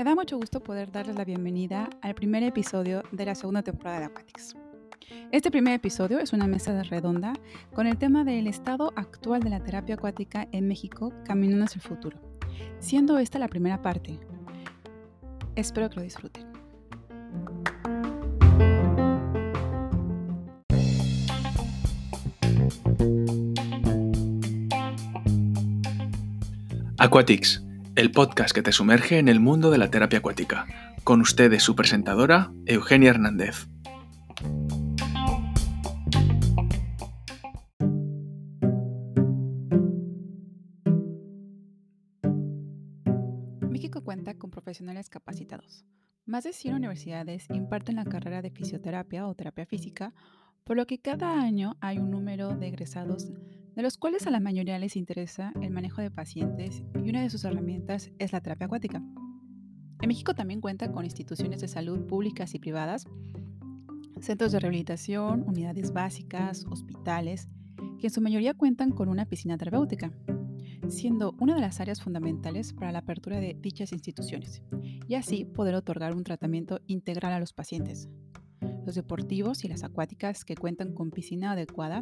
Me da mucho gusto poder darles la bienvenida al primer episodio de la segunda temporada de Aquatics. Este primer episodio es una mesa redonda con el tema del estado actual de la terapia acuática en México caminando hacia el futuro, siendo esta la primera parte. Espero que lo disfruten. Aquatics, el podcast que te sumerge en el mundo de la terapia acuática. Con ustedes su presentadora, Eugenia Hernández. México cuenta con profesionales capacitados. Más de 100 universidades imparten la carrera de fisioterapia o terapia física, por lo que cada año hay un número de egresados de los cuales a la mayoría les interesa el manejo de pacientes y una de sus herramientas es la terapia acuática. En México también cuenta con instituciones de salud públicas y privadas, centros de rehabilitación, unidades básicas, hospitales, que en su mayoría cuentan con una piscina terapéutica, siendo una de las áreas fundamentales para la apertura de dichas instituciones, y así poder otorgar un tratamiento integral a los pacientes, los deportivos y las acuáticas que cuentan con piscina adecuada,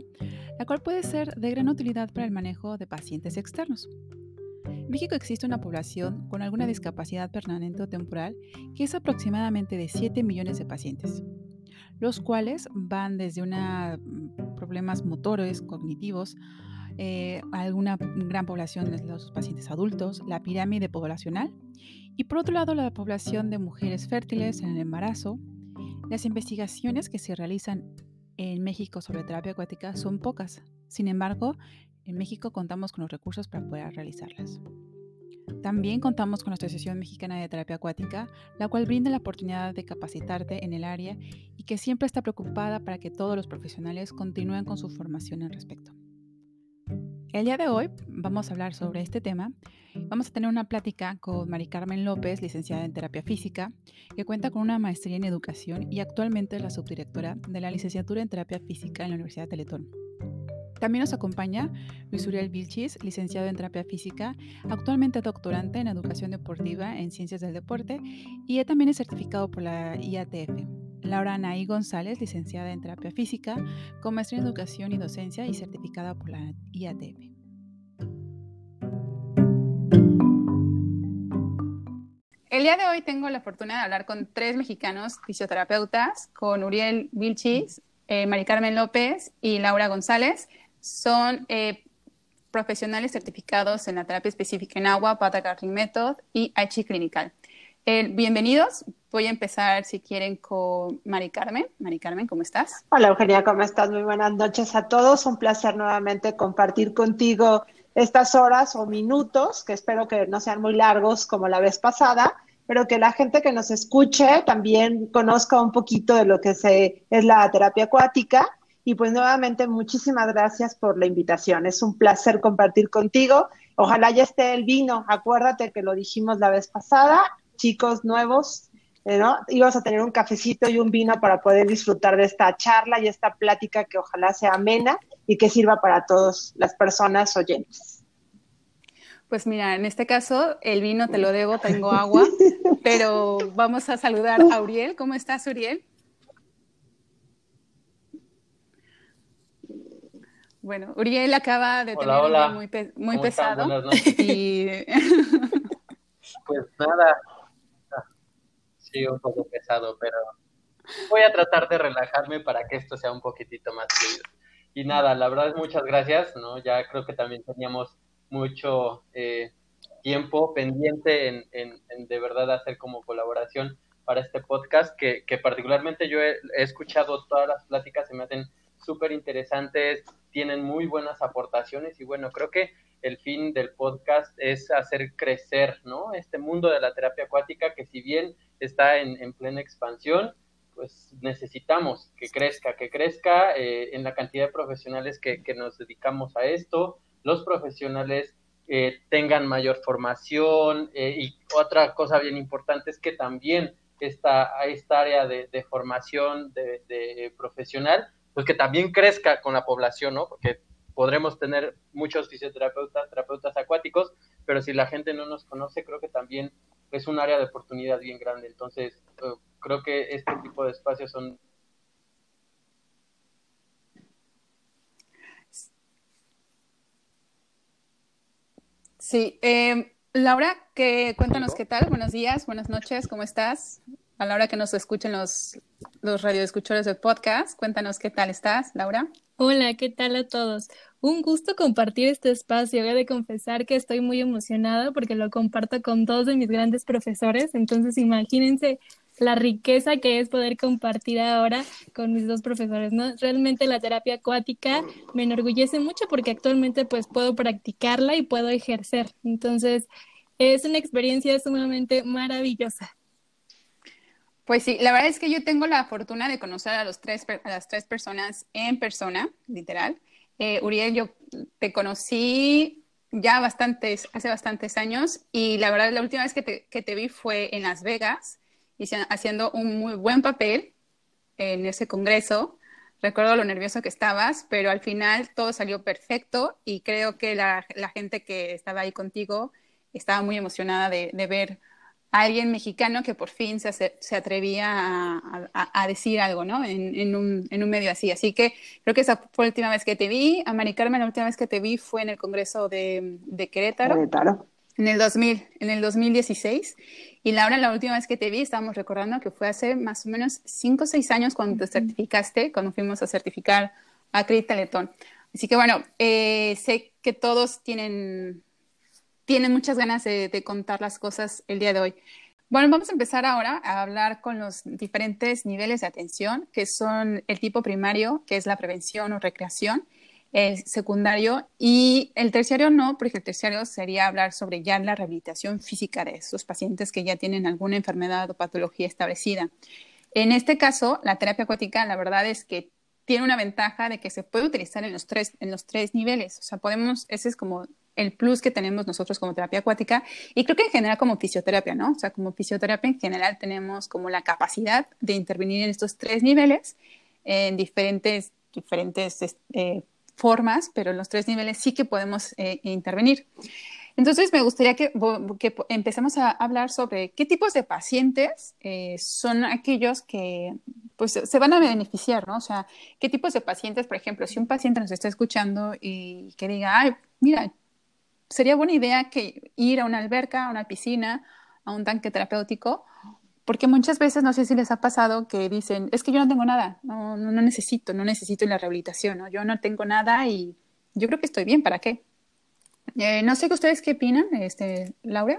la cual puede ser de gran utilidad para el manejo de pacientes externos. En México existe una población con alguna discapacidad permanente o temporal que es aproximadamente de 7 millones de pacientes, los cuales van desde una, mm, problemas motores, cognitivos, eh, alguna gran población de los pacientes adultos, la pirámide poblacional, y por otro lado la población de mujeres fértiles en el embarazo, las investigaciones que se realizan en México sobre terapia acuática son pocas. Sin embargo, en México contamos con los recursos para poder realizarlas. También contamos con la Asociación Mexicana de Terapia Acuática, la cual brinda la oportunidad de capacitarte en el área y que siempre está preocupada para que todos los profesionales continúen con su formación al respecto. El día de hoy vamos a hablar sobre este tema. Vamos a tener una plática con Mari Carmen López, licenciada en terapia física, que cuenta con una maestría en educación y actualmente es la subdirectora de la licenciatura en terapia física en la Universidad de Teletón. También nos acompaña Luis Uriel Vilchis, licenciado en terapia física, actualmente doctorante en educación deportiva en ciencias del deporte y también es certificado por la IATF. Laura Anaí González, licenciada en terapia física, con maestría en educación y docencia y certificada por la IATF. El día de hoy tengo la fortuna de hablar con tres mexicanos fisioterapeutas, con Uriel Vilchis, eh, Mari Carmen López y Laura González. Son eh, profesionales certificados en la terapia específica en agua, Pata Carling Method y Aichi Clinical. Eh, bienvenidos. Voy a empezar, si quieren, con Mari Carmen. Mari Carmen, ¿cómo estás? Hola, Eugenia, ¿cómo estás? Muy buenas noches a todos. Un placer nuevamente compartir contigo estas horas o minutos, que espero que no sean muy largos como la vez pasada, pero que la gente que nos escuche también conozca un poquito de lo que es la terapia acuática. Y pues nuevamente muchísimas gracias por la invitación. Es un placer compartir contigo. Ojalá ya esté el vino. Acuérdate que lo dijimos la vez pasada chicos nuevos, eh, ¿no? Ibas a tener un cafecito y un vino para poder disfrutar de esta charla y esta plática que ojalá sea amena y que sirva para todas las personas oyentes. Pues mira, en este caso el vino te lo debo, tengo agua, pero vamos a saludar a Uriel. ¿Cómo estás, Uriel? Bueno, Uriel acaba de tener un día muy, muy pesado. Y... pues nada, sí, un poco pesado, pero voy a tratar de relajarme para que esto sea un poquitito más fluido. Y nada, la verdad es muchas gracias, ¿no? Ya creo que también teníamos mucho eh, tiempo pendiente en, de verdad hacer como colaboración para este podcast, que, particularmente yo he, he, escuchado todas las pláticas, se me hacen súper interesantes, tienen muy buenas aportaciones y bueno, creo que el fin del podcast es hacer crecer, ¿no? Este mundo de la terapia acuática que si bien está en, plena expansión, pues necesitamos que crezca, que crezca eh, en la cantidad de profesionales que, nos dedicamos a esto, los profesionales eh, tengan mayor formación eh, y otra cosa bien importante es que también esta, esta área de, formación de, de, profesional, pues que también crezca con la población, ¿no? Porque podremos tener muchos fisioterapeutas, terapeutas acuáticos, pero si la gente no nos conoce, creo que también es un área de oportunidad bien grande. Entonces, eh, creo que este tipo de espacios son Sí, eh, Laura, que, cuéntanos qué tal, buenos días, buenas noches, ¿cómo estás? A la hora que nos escuchen los, los radioescuchadores del podcast, cuéntanos qué tal estás, Laura. Hola, ¿qué tal a todos? Un gusto compartir este espacio. Voy de confesar que estoy muy emocionada porque lo comparto con dos de mis grandes profesores. Entonces, imagínense la riqueza que es poder compartir ahora con mis dos profesores, ¿no? Realmente la terapia acuática me enorgullece mucho porque actualmente pues puedo practicarla y puedo ejercer. Entonces, es una experiencia sumamente maravillosa. Pues sí, la verdad es que yo tengo la fortuna de conocer a, los tres, a las tres personas en persona, literal. Eh, Uriel, yo te conocí ya bastantes, hace bastantes años y la verdad la última vez que te, que te vi fue en Las Vegas haciendo un muy buen papel en ese congreso. Recuerdo lo nervioso que estabas, pero al final todo salió perfecto y creo que la, la gente que estaba ahí contigo estaba muy emocionada de, de ver alguien mexicano que por fin se, se atrevía a, a, a, decir algo, ¿no? En, en, un, en, un, medio así. Así que creo que esa fue la última vez que te vi. A Mari Carmen, la última vez que te vi fue en el Congreso de, de Querétaro. Querétaro. En el 2000, en el 2016. Y Laura, la última vez que te vi, estábamos recordando que fue hace más o menos 5 o 6 años cuando te certificaste, cuando fuimos a certificar a Credit Teletón. Así que bueno, eh, sé que todos tienen, tienen muchas ganas de, contar las cosas el día de hoy. Bueno, vamos a empezar ahora a hablar con los diferentes niveles de atención, que son el tipo primario, que es la prevención o recreación, el secundario y el terciario no, porque el terciario sería hablar sobre ya la rehabilitación física de esos pacientes que ya tienen alguna enfermedad o patología establecida. En este caso, la terapia acuática, la verdad es que tiene una ventaja de que se puede utilizar en los tres, en los tres niveles. O sea, podemos, ese es como el plus que tenemos nosotros como terapia acuática y creo que en general como fisioterapia, ¿no? O sea, como fisioterapia en general tenemos como la capacidad de intervenir en estos tres niveles en diferentes, diferentes eh, formas, pero en los tres niveles sí que podemos eh, intervenir. Entonces, me gustaría que, que, empecemos a hablar sobre qué tipos de pacientes eh, son aquellos que pues, se van a beneficiar, ¿no? O sea, qué tipos de pacientes, por ejemplo, si un paciente nos está escuchando y que diga, ay, mira, sería buena idea que ir a una alberca, a una piscina, a un tanque terapéutico, porque muchas veces, no sé si les ha pasado, que dicen, es que yo no tengo nada, no, no, necesito, no necesito la rehabilitación, yo no tengo nada y yo creo que estoy bien, ¿para qué? Eh, no sé ustedes qué opinan, este, Laura.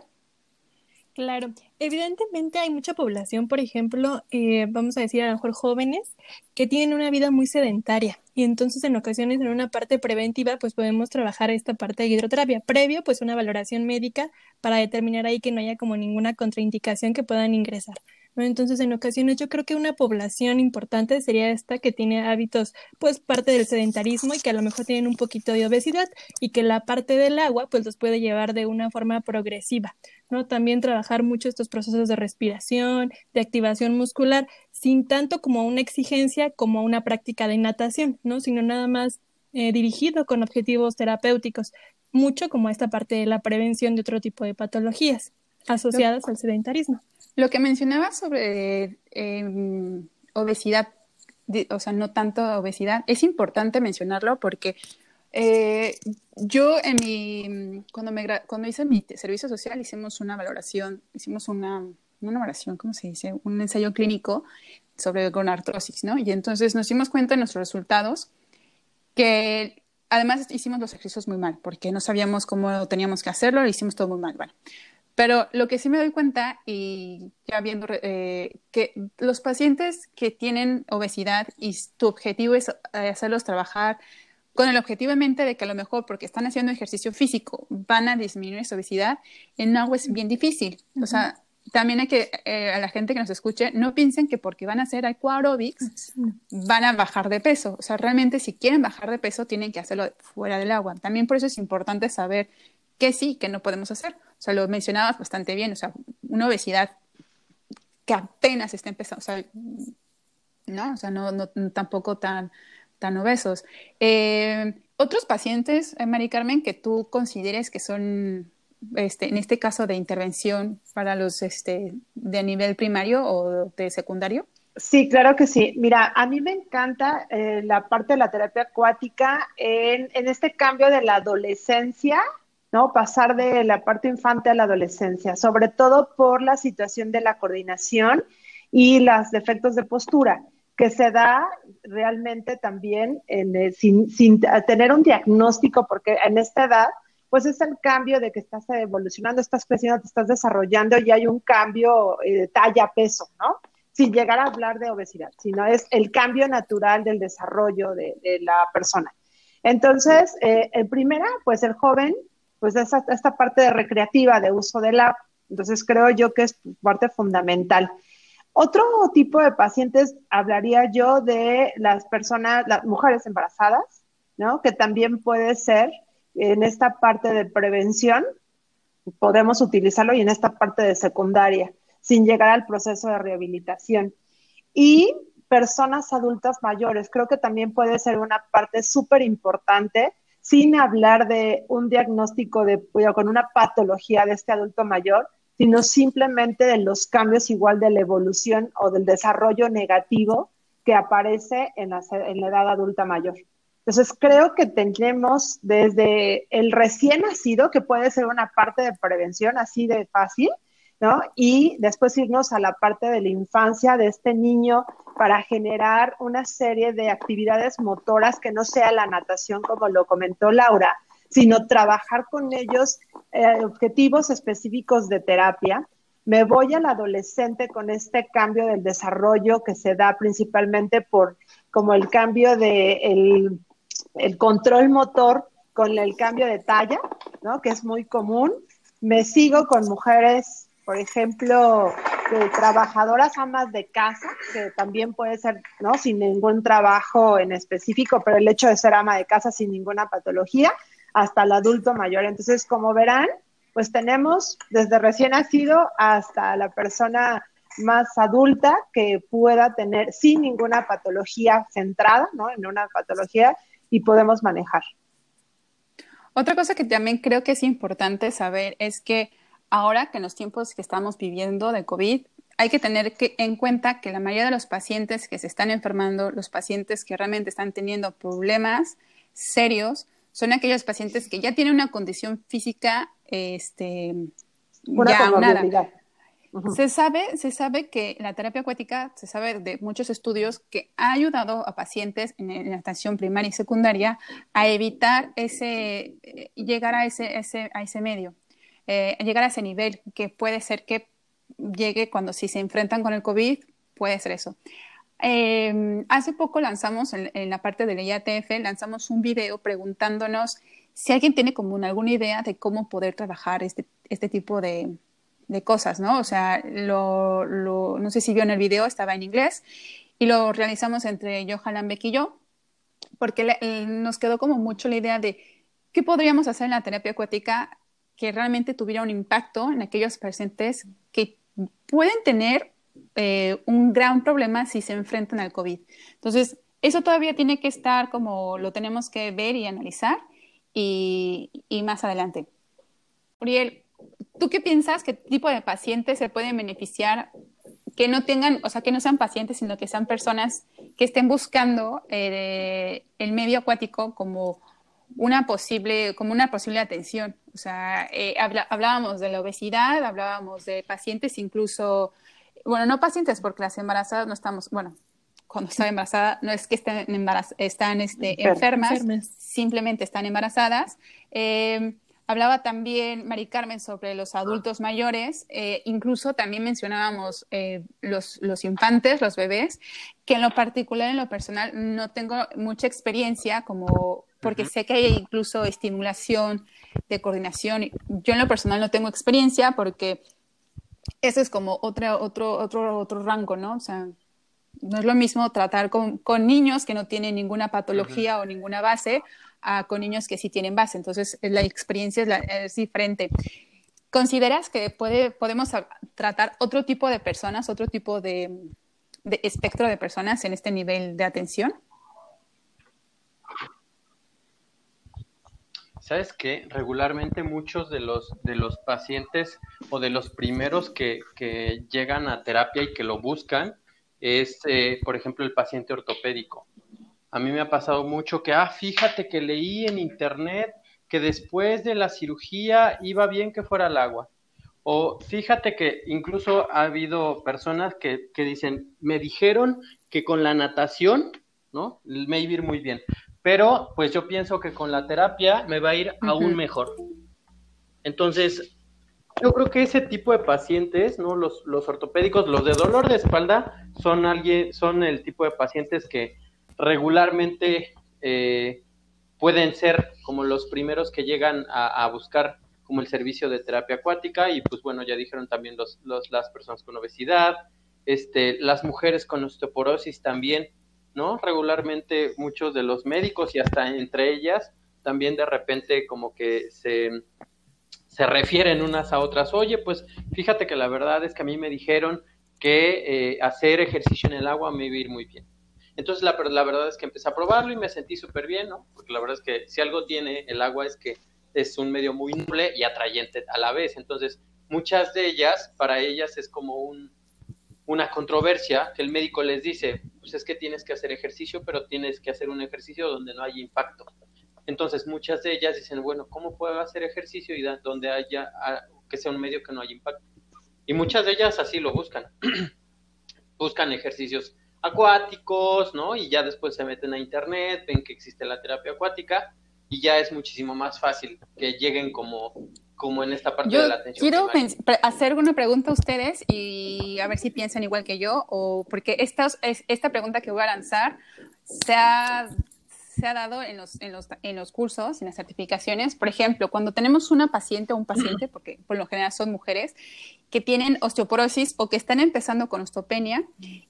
Claro, evidentemente hay mucha población, por ejemplo, eh, vamos a decir a lo mejor jóvenes, que tienen una vida muy sedentaria y entonces en ocasiones en una parte preventiva pues podemos trabajar esta parte de hidroterapia, previo pues una valoración médica para determinar ahí que no haya como ninguna contraindicación que puedan ingresar. ¿no? Entonces, en ocasiones yo creo que una población importante sería esta que tiene hábitos, pues parte del sedentarismo y que a lo mejor tienen un poquito de obesidad y que la parte del agua, pues los puede llevar de una forma progresiva, ¿no? También trabajar mucho estos procesos de respiración, de activación muscular, sin tanto como una exigencia como una práctica de natación, ¿no? Sino nada más eh, dirigido con objetivos terapéuticos, mucho como esta parte de la prevención de otro tipo de patologías asociadas al sedentarismo. Lo que mencionaba sobre eh, obesidad, o sea, no tanto obesidad, es importante mencionarlo porque eh, yo en mi, cuando, me, cuando hice mi servicio social hicimos una valoración, hicimos una, una valoración, ¿cómo se dice? Un ensayo clínico sobre gonartrosis, ¿no? Y entonces nos dimos cuenta en nuestros resultados que además hicimos los ejercicios muy mal, porque no sabíamos cómo teníamos que hacerlo, lo hicimos todo muy mal. Bueno, pero lo que sí me doy cuenta, y ya viendo eh, que los pacientes que tienen obesidad y tu objetivo es eh, hacerlos trabajar con el objetivo en mente de que a lo mejor porque están haciendo ejercicio físico van a disminuir su obesidad, en agua es bien difícil. O sea, también hay que, eh, a la gente que nos escuche, no piensen que porque van a hacer aquarobics van a bajar de peso. O sea, realmente si quieren bajar de peso tienen que hacerlo fuera del agua. También por eso es importante saber qué sí, qué no podemos hacer. O sea, lo mencionabas bastante bien, o sea, una obesidad que apenas está empezando, o sea, no, o sea, no, no tampoco tan, tan obesos. Eh, otros pacientes, eh, Mari Carmen, que tú consideres que son este, en este caso de intervención para los este, de nivel primario o de secundario? Sí, claro que sí. Mira, a mí me encanta eh, la parte de la terapia acuática en, en, este cambio de la adolescencia, ¿no? Pasar de la parte infante a la adolescencia, sobre todo por la situación de la coordinación y los defectos de postura, que se da realmente también en, sin, sin tener un diagnóstico, porque en esta edad pues es el cambio de que estás evolucionando, estás creciendo, te estás desarrollando y hay un cambio eh, de talla, peso, ¿no? Sin llegar a hablar de obesidad, sino es el cambio natural del desarrollo de, la persona. Entonces, eh, el primera, pues el joven, pues esta, esta parte de recreativa, de uso del app, entonces creo yo que es parte fundamental. Otro tipo de pacientes, hablaría yo de las personas, las mujeres embarazadas, ¿no? Que también puede ser en esta parte de prevención, podemos utilizarlo y en esta parte de secundaria, sin llegar al proceso de rehabilitación. Y personas adultas mayores, creo que también puede ser una parte súper importante, sin hablar de un diagnóstico de, con una patología de este adulto mayor, sino simplemente de los cambios igual de la evolución o del desarrollo negativo que aparece en la, edad adulta mayor. Entonces, creo que tenemos desde el recién nacido, que puede ser una parte de prevención así de fácil, ¿no? Y después irnos a la parte de la infancia de este niño para generar una serie de actividades motoras que no sea la natación, como lo comentó Laura, sino trabajar con ellos eh, objetivos específicos de terapia. Me voy al adolescente con este cambio del desarrollo que se da principalmente por como el cambio de el el control motor con el cambio de talla, ¿no? Que es muy común. Me sigo con mujeres, por ejemplo, trabajadoras amas de casa, que también puede ser, ¿no? Sin ningún trabajo en específico, pero el hecho de ser ama de casa sin ninguna patología, hasta el adulto mayor. Entonces, como verán, pues tenemos desde recién nacido hasta la persona más adulta que pueda tener sin ninguna patología centrada, ¿no? En una patología y podemos manejar. Otra cosa que también creo que es importante saber es que ahora que en los tiempos que estamos viviendo de COVID, hay que tener en cuenta que la mayoría de los pacientes que se están enfermando, los pacientes que realmente están teniendo problemas serios, son aquellos pacientes que ya tienen una condición física este, una ya se, sabe, se sabe que la terapia acuática, se sabe de muchos estudios que ha ayudado a pacientes en, la atención primaria y secundaria a evitar ese, eh, llegar a ese, ese, a ese medio, eh, llegar a ese nivel que puede ser que llegue cuando si se enfrentan con el COVID, puede ser eso. Em, hace poco lanzamos en, en, la parte del IATF, lanzamos un video preguntándonos si alguien tiene como alguna idea de cómo poder trabajar este, este tipo de, de cosas, ¿no? O sea, lo, no sé si vio en el video, estaba en inglés, y lo realizamos entre Johan Beck y yo, porque nos quedó como mucho la idea de qué podríamos hacer en la terapia acuática que realmente tuviera un impacto en aquellos pacientes que pueden tener eh, un gran problema si se enfrentan al COVID. Entonces, eso todavía tiene que estar como lo tenemos que ver y analizar y, y más adelante. Uriel, ¿Tú qué piensas? ¿Qué tipo de pacientes se pueden beneficiar? Que no tengan, o sea, que no sean pacientes, sino que sean personas que estén buscando eh, el medio acuático como una posible, como una posible atención. O sea, eh, hablábamos de la obesidad, hablábamos de pacientes incluso, bueno, no pacientes porque las embarazadas no estamos, bueno, cuando está embarazada no es que estén están este, enfermas, simplemente están embarazadas. Eh, Hablaba también Mari Carmen sobre los adultos mayores, eh, incluso también mencionábamos eh, los, los, infantes, los bebés, que en lo particular, en lo personal, no tengo mucha experiencia, como porque sé que hay incluso estimulación de coordinación. Yo en lo personal no tengo experiencia porque eso es como otro, otro, otro, otro rango, ¿no? O sea, no es lo mismo tratar con, con niños que no tienen ninguna patología o ninguna base con niños que sí tienen base. Entonces, la experiencia es, diferente. ¿Consideras que puede, podemos tratar otro tipo de personas, otro tipo de, espectro de personas en este nivel de atención? ¿Sabes qué? Regularmente muchos de los, de los pacientes o de los primeros que, que llegan a terapia y que lo buscan es, eh, por ejemplo, el paciente ortopédico. A mí me ha pasado mucho que, ah, fíjate que leí en internet que después de la cirugía iba bien que fuera al agua. O fíjate que incluso ha habido personas que, que dicen, me dijeron que con la natación, ¿no? Me iba a ir muy bien. Pero pues yo pienso que con la terapia me va a ir aún mejor. Entonces, yo creo que ese tipo de pacientes, ¿no? Los, los ortopédicos, los de dolor de espalda, son alguien, son el tipo de pacientes que regularmente eh, pueden ser como los primeros que llegan a, buscar como el servicio de terapia acuática y pues bueno, ya dijeron también los, los, las personas con obesidad, este, las mujeres con osteoporosis también, ¿no? Regularmente muchos de los médicos y hasta entre ellas también de repente como que se, se refieren unas a otras, oye, pues fíjate que la verdad es que a mí me dijeron que eh, hacer ejercicio en el agua me iba a ir muy bien. Entonces la, la verdad es que empecé a probarlo y me sentí súper bien, ¿no? Porque la verdad es que si algo tiene el agua es que es un medio muy noble y atrayente a la vez. Entonces muchas de ellas, para ellas es como un, una controversia que el médico les dice, pues es que tienes que hacer ejercicio, pero tienes que hacer un ejercicio donde no haya impacto. Entonces muchas de ellas dicen, bueno, ¿cómo puedo hacer ejercicio y donde haya, que sea un medio que no haya impacto? Y muchas de ellas así lo buscan. buscan ejercicios acuáticos, ¿no? Y ya después se meten a internet, ven que existe la terapia acuática y ya es muchísimo más fácil que lleguen como como en esta parte de la atención. Quiero hacer una pregunta a ustedes y a ver si piensan igual que yo, o porque esta, esta pregunta que voy a lanzar se ha, se ha dado en los, en, los, en los cursos, en las certificaciones. Por ejemplo, cuando tenemos una paciente o un paciente, porque por lo general son mujeres, que tienen osteoporosis o que están empezando con osteopenia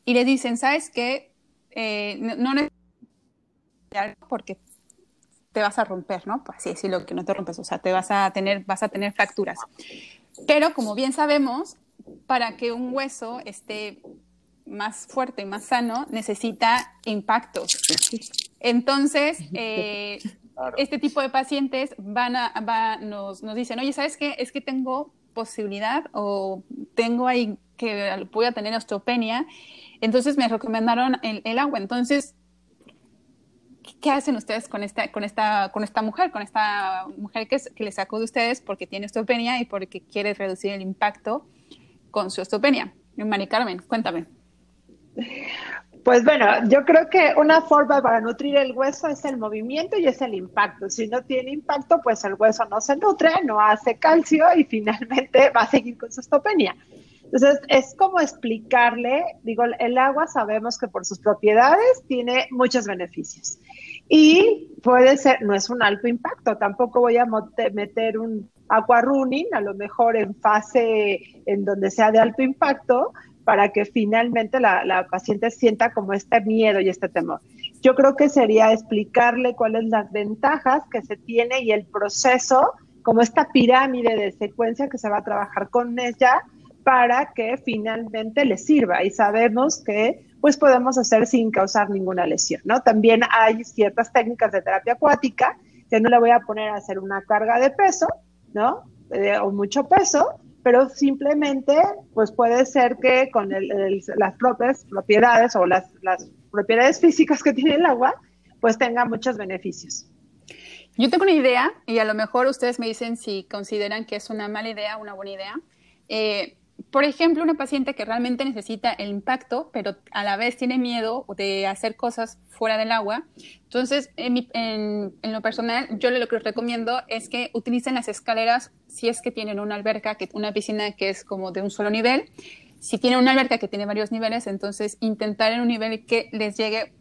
y le dicen, ¿sabes qué? Eh, no, no porque te vas a romper, ¿no? Pues así decirlo, que no te rompes, o sea, te vas a tener, vas a tener fracturas. Pero como bien sabemos, para que un hueso esté más fuerte y más sano, necesita impacto. Entonces, eh, este tipo de pacientes van a, nos, nos dicen, oye, ¿sabes qué? Es que tengo posibilidad o tengo ahí que voy a tener osteopenia, entonces me recomendaron el, el agua. Entonces, ¿qué hacen ustedes con esta, con esta, con esta mujer, con esta mujer que, que les sacó de ustedes porque tiene osteopenia y porque quiere reducir el impacto con su osteopenia? Mari Carmen, cuéntame. Pues bueno, yo creo que una forma para nutrir el hueso es el movimiento y es el impacto. Si no tiene impacto, pues el hueso no se nutre, no hace calcio y finalmente va a seguir con su osteopenia. Entonces, es como explicarle, digo, el agua sabemos que por sus propiedades tiene muchos beneficios. Y puede ser, no es un alto impacto, tampoco voy a meter un agua running, a lo mejor en fase en donde sea de alto impacto, para que finalmente la, la paciente sienta como este miedo y este temor. Yo creo que sería explicarle cuáles las ventajas que se tiene y el proceso, como esta pirámide de secuencia que se va a trabajar con ella para que finalmente le sirva y sabemos que pues podemos hacer sin causar ninguna lesión, ¿no? También hay ciertas técnicas de terapia acuática que no le voy a poner a hacer una carga de peso, ¿no? Eh, o mucho peso, pero simplemente pues puede ser que con las propias propiedades o las, las propiedades físicas que tiene el agua, pues tenga muchos beneficios. Yo tengo una idea y a lo mejor ustedes me dicen si consideran que es una mala idea o una buena idea. Eh, por ejemplo, una paciente que realmente necesita el impacto, pero a la vez tiene miedo de hacer cosas fuera del agua. Entonces, en, lo personal, yo lo que recomiendo es que utilicen las escaleras si es que tienen una alberca, que, una piscina que es como de un solo nivel. Si tienen una alberca que tiene varios niveles, entonces intentar en un nivel que les llegue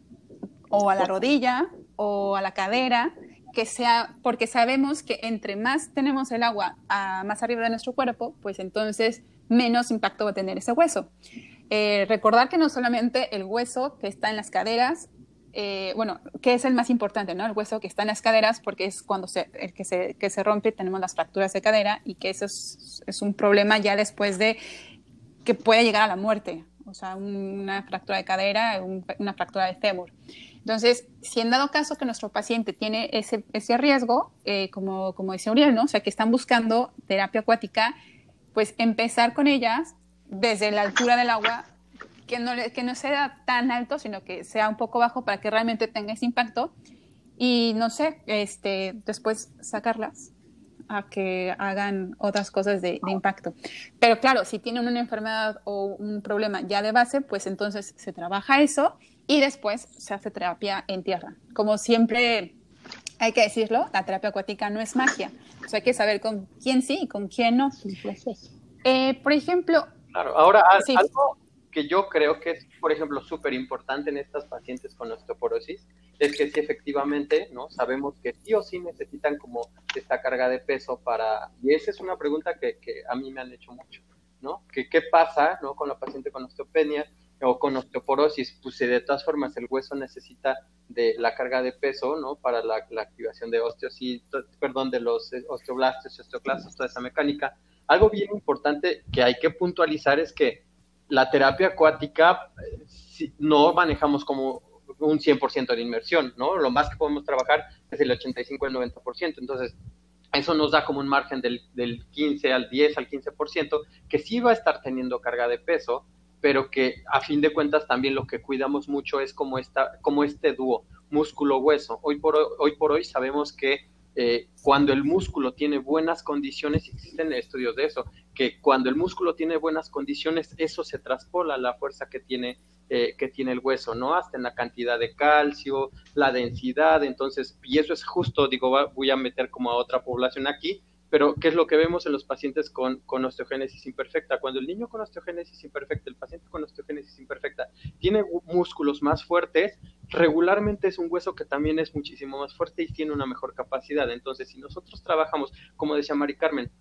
o a la rodilla o a la cadera, que sea, porque sabemos que entre más tenemos el agua más arriba de nuestro cuerpo, pues entonces menos impacto va a tener ese hueso. Eh, recordar que no solamente el hueso que está en las caderas, eh, bueno, que es el más importante, ¿no? El hueso que está en las caderas, porque es cuando se, el que, se, que se rompe, tenemos las fracturas de cadera y que eso es, un problema ya después de que puede llegar a la muerte, o sea, una fractura de cadera, una fractura de fémur. Entonces, si en dado caso que nuestro paciente tiene ese, ese riesgo, eh, como, como dice Uriel, ¿no? O sea, que están buscando terapia acuática, pues empezar con ellas desde la altura del agua, que no, que no sea tan alto, sino que sea un poco bajo para que realmente tenga ese impacto. Y no sé, este, después sacarlas a que hagan otras cosas de, de, impacto. Pero claro, si tienen una enfermedad o un problema ya de base, pues entonces se trabaja eso y después se hace terapia en tierra. Como siempre hay que decirlo, la terapia acuática no es magia. O sea, hay que saber con quién sí y con quién no. Eh, por ejemplo... Claro, ahora sí. algo que yo creo que es, por ejemplo, súper importante en estas pacientes con osteoporosis es que sí efectivamente, ¿no? Sabemos que sí o sí necesitan como esta carga de peso para... Y esa es una pregunta que, que a mí me han hecho mucho, ¿no? Que qué pasa, ¿no? Con la paciente con osteopenia o con osteoporosis, pues de todas formas el hueso necesita de la carga de peso, ¿no? Para la, activación de osteocitos, perdón, de los osteoblastos osteoclastos, toda esa mecánica. Algo bien importante que hay que puntualizar es que la terapia acuática no manejamos como un 100% de inmersión, ¿no? Lo más que podemos trabajar es el 85 al 90%. Entonces, eso nos da como un margen del, del 15 al 10 al 15%, que sí va a estar teniendo carga de peso, pero que a fin de cuentas también lo que cuidamos mucho es como, esta, como este dúo músculo-hueso. Hoy por hoy, por hoy sabemos que eh, cuando el músculo tiene buenas condiciones, existen estudios de eso, que cuando el músculo tiene buenas condiciones, eso se traspola la fuerza que tiene, eh, que tiene el hueso, ¿no? Hasta en la cantidad de calcio, la densidad, entonces, y eso es justo, digo, voy a meter como a otra población aquí, pero, ¿qué es lo que vemos en los pacientes con, con, osteogénesis imperfecta? Cuando el niño con osteogénesis imperfecta, el paciente con osteogénesis imperfecta, tiene músculos más fuertes, regularmente es un hueso que también es muchísimo más fuerte y tiene una mejor capacidad. Entonces, si nosotros trabajamos, como decía Mari Carmen,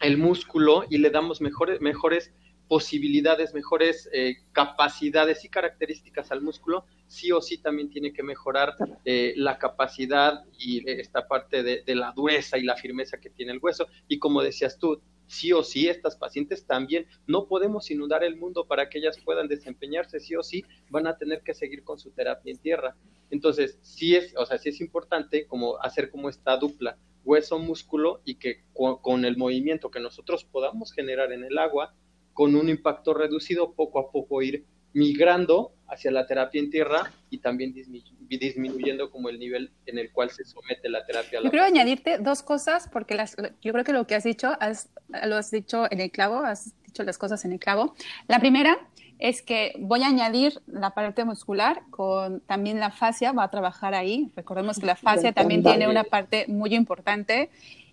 el músculo y le damos mejores, mejores posibilidades, mejores eh, capacidades y características al músculo, sí o sí también tiene que mejorar eh, la capacidad y esta parte de, de, la dureza y la firmeza que tiene el hueso. Y como decías tú, sí o sí, estas pacientes también no podemos inundar el mundo para que ellas puedan desempeñarse, sí o sí, van a tener que seguir con su terapia en tierra. Entonces, sí es, o sea, sí es importante como hacer como esta dupla hueso-músculo y que con, con el movimiento que nosotros podamos generar en el agua, con un impacto reducido, poco a poco ir migrando hacia la terapia en tierra y también disminuyendo como el nivel en el cual se somete la terapia. A la yo quiero añadirte dos cosas porque las, yo creo que lo que has dicho has, lo has dicho en el clavo, has dicho las cosas en el clavo. La primera es que voy a añadir la parte muscular con también la fascia, va a trabajar ahí. Recordemos que la fascia también tiene una parte muy importante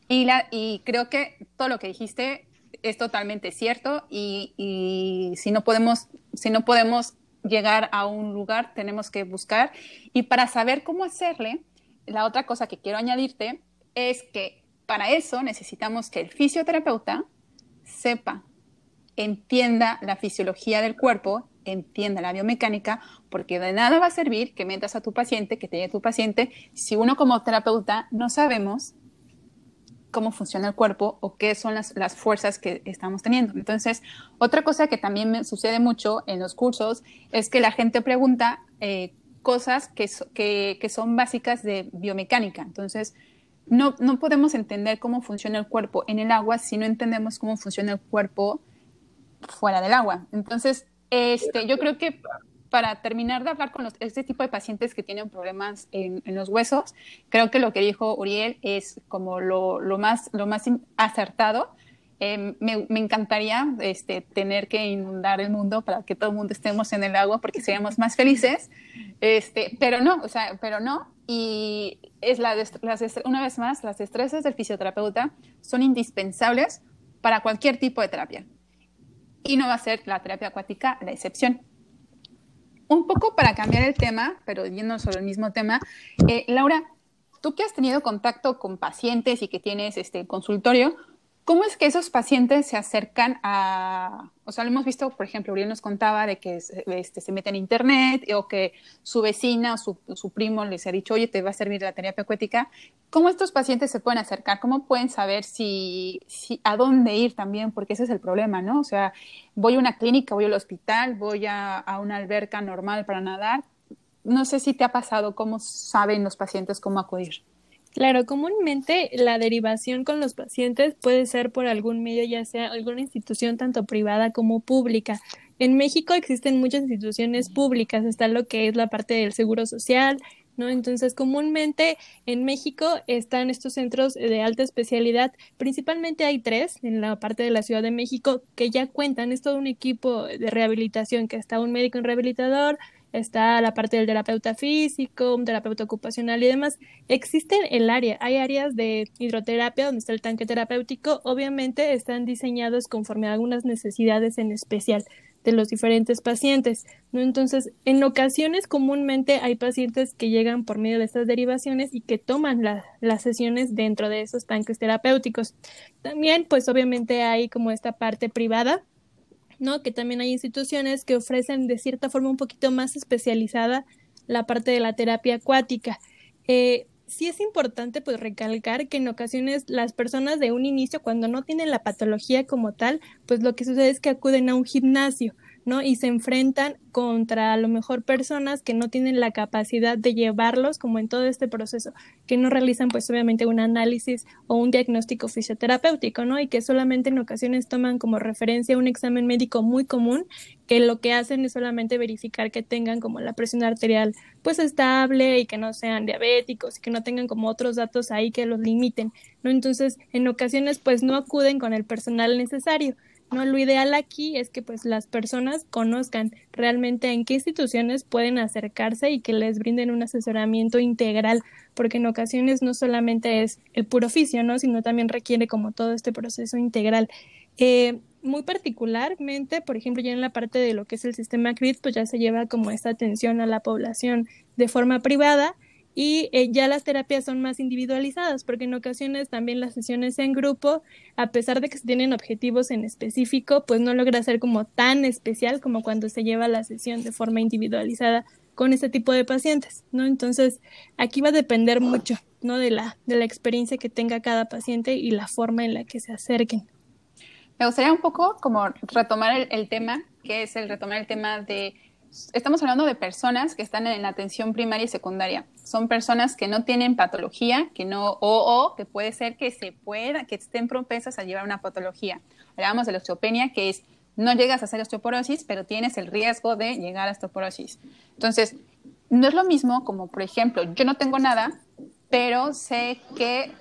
y, la, y creo que todo lo que dijiste es totalmente cierto y, si, no podemos, si no podemos llegar a un lugar, tenemos que buscar. Y para saber cómo hacerle, la otra cosa que quiero añadirte es que para eso necesitamos que el fisioterapeuta sepa, entienda la fisiología del cuerpo, entienda la biomecánica, porque de nada va a servir que metas a tu paciente, que te lleve tu paciente, si uno como terapeuta no sabemos cómo funciona el cuerpo o qué son las, las, fuerzas que estamos teniendo. Entonces, otra cosa que también me sucede mucho en los cursos es que la gente pregunta eh, cosas que, que, que, son básicas de biomecánica. Entonces, no, no podemos entender cómo funciona el cuerpo en el agua si no entendemos cómo funciona el cuerpo fuera del agua. Entonces, este, yo creo que para terminar de hablar con este tipo de pacientes que tienen problemas en, los huesos, creo que lo que dijo Uriel es como lo, más, acertado. Me, me, encantaría este, tener que inundar el mundo para que todo el mundo estemos en el agua porque seríamos más felices, este, pero no, o sea, pero no. Y es la, las, una vez más, las destrezas del fisioterapeuta son indispensables para cualquier tipo de terapia. Y no va a ser la terapia acuática la excepción un poco para cambiar el tema, pero yendo sobre el mismo tema, eh, Laura, tú que has tenido contacto con pacientes y que tienes este consultorio, ¿cómo es que esos pacientes se acercan a, o sea, lo hemos visto, por ejemplo, Uriel nos contaba de que este, se mete en internet o que su vecina o su, su, primo les ha dicho, oye, te va a servir la terapia acuática. ¿Cómo estos pacientes se pueden acercar? ¿Cómo pueden saber si, si, a dónde ir también? Porque ese es el problema, ¿no? O sea, voy a una clínica, voy al hospital, voy a, a una alberca normal para nadar. no sé si te ha pasado, cómo saben los pacientes cómo acudir. Claro, comúnmente la derivación con los pacientes puede ser por algún medio, ya sea alguna institución tanto privada como pública. En México existen muchas instituciones públicas, está lo que es la parte del seguro social, ¿no? Entonces, comúnmente en México están estos centros de alta especialidad, principalmente hay tres en la parte de la Ciudad de México que ya cuentan, es todo un equipo de rehabilitación, que está un médico en rehabilitador, está la parte del terapeuta físico, un terapeuta ocupacional y demás. Existen el área, hay áreas de hidroterapia donde está el tanque terapéutico, obviamente están diseñados conforme a algunas necesidades en especial de los diferentes pacientes, ¿no? Entonces, en ocasiones comúnmente hay pacientes que llegan por medio de estas derivaciones y que toman las sesiones dentro de esos tanques terapéuticos. También, pues obviamente hay como esta parte privada, ¿no? Que también hay instituciones que ofrecen de cierta forma un poquito más especializada la parte de la terapia acuática. Eh, sí es importante pues recalcar que en ocasiones las personas de un inicio cuando no tienen la patología como tal, pues lo que sucede es que acuden a un gimnasio, ¿no? Y se enfrentan contra a lo mejor personas que no tienen la capacidad de llevarlos como en todo este proceso, que no realizan pues obviamente un análisis o un diagnóstico fisioterapéutico, ¿no? Y que solamente en ocasiones toman como referencia un examen médico muy común, que lo que hacen es solamente verificar que tengan como la presión arterial pues estable y que no sean diabéticos y que no tengan como otros datos ahí que los limiten, ¿no? Entonces, en ocasiones pues no acuden con el personal necesario. No, lo ideal aquí es que pues las personas conozcan realmente en qué instituciones pueden acercarse y que les brinden un asesoramiento integral, porque en ocasiones no solamente es el puro oficio, ¿no? sino también requiere como todo este proceso integral. Eh, muy particularmente, por ejemplo, ya en la parte de lo que es el sistema CRIT, pues ya se lleva como esta atención a la población de forma privada y eh, ya las terapias son más individualizadas porque en ocasiones también las sesiones en grupo, a pesar de que se tienen objetivos en específico, pues no logra ser como tan especial como cuando se lleva la sesión de forma individualizada con este tipo de pacientes, ¿no? Entonces, aquí va a depender mucho, ¿no? De la, de la experiencia que tenga cada paciente y la forma en la que se acerquen. Me gustaría un poco como retomar el tema, que es el retomar el tema de estamos hablando de personas que están en atención primaria y secundaria. Son personas que no tienen patología, que no, o, o que puede ser que se pueda, que estén propensas a llevar una patología. Hablábamos de la osteopenia, que es no llegas a hacer osteoporosis, pero tienes el riesgo de llegar a osteoporosis. Entonces, no es lo mismo como, por ejemplo, yo no tengo nada, pero sé que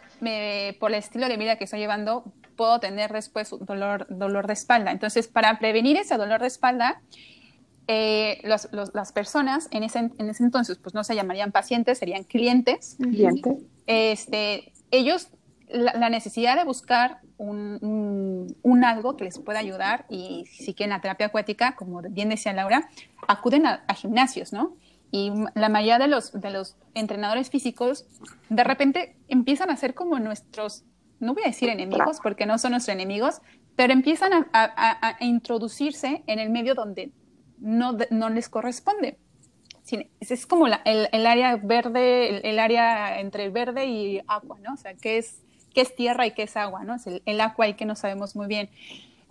por el estilo de vida que estoy llevando, puedo tener después dolor, dolor de espalda. Entonces, para prevenir ese dolor de espalda, eh, las personas en ese, en ese, entonces pues no se llamarían pacientes, serían clientes. Clientes. Este, ellos, la, necesidad de buscar un, un, algo que les pueda ayudar y si quieren la terapia acuática, como bien decía Laura, acuden a, gimnasios, ¿no? Y la mayoría de los, de los entrenadores físicos de repente empiezan a ser como nuestros, no voy a decir enemigos porque no son nuestros enemigos, pero empiezan a, a introducirse en el medio donde no, no les corresponde. Es como el, el, área verde, el, área entre verde y agua, ¿no? O sea, ¿qué es, qué es tierra y qué es agua, ¿no? Es el, agua ahí que no sabemos muy bien.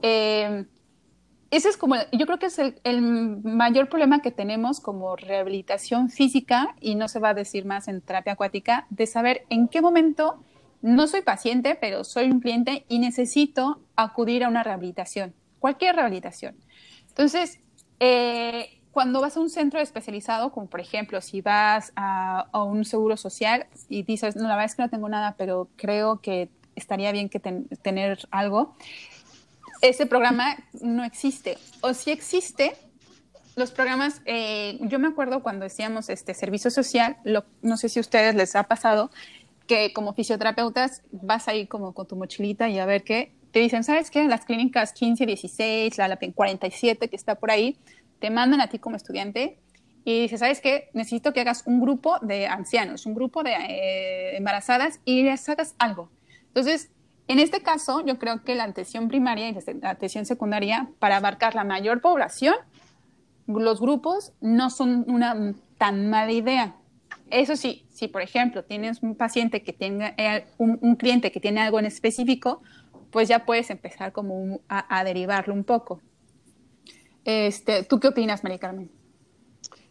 Eh, ese es como, yo creo que es el, el, mayor problema que tenemos como rehabilitación física, y no se va a decir más en terapia acuática, de saber en qué momento no soy paciente, pero soy un cliente y necesito acudir a una rehabilitación, cualquier rehabilitación. Entonces, eh, cuando vas a un centro especializado, como por ejemplo si vas a, un seguro social y dices, no, la verdad es que no tengo nada, pero creo que estaría bien que tener algo, ese programa no existe. O si existe, los programas, eh, yo me acuerdo cuando decíamos este servicio social, no sé si a ustedes les ha pasado, que como fisioterapeutas vas ahí como con tu mochilita y a ver qué, te dicen, ¿sabes qué? Las clínicas 15, 16, la, la 47 que está por ahí, te mandan a ti como estudiante y dices, ¿sabes qué? Necesito que hagas un grupo de ancianos, un grupo de eh, embarazadas y les hagas algo. Entonces, en este caso, yo creo que la atención primaria y la atención secundaria, para abarcar la mayor población, los grupos no son una tan mala idea. Eso sí, si por ejemplo tienes un paciente que tenga, eh, un, cliente que tiene algo en específico, pues ya puedes empezar como a, derivarlo un poco. Este, ¿Tú qué opinas, Mari Carmen?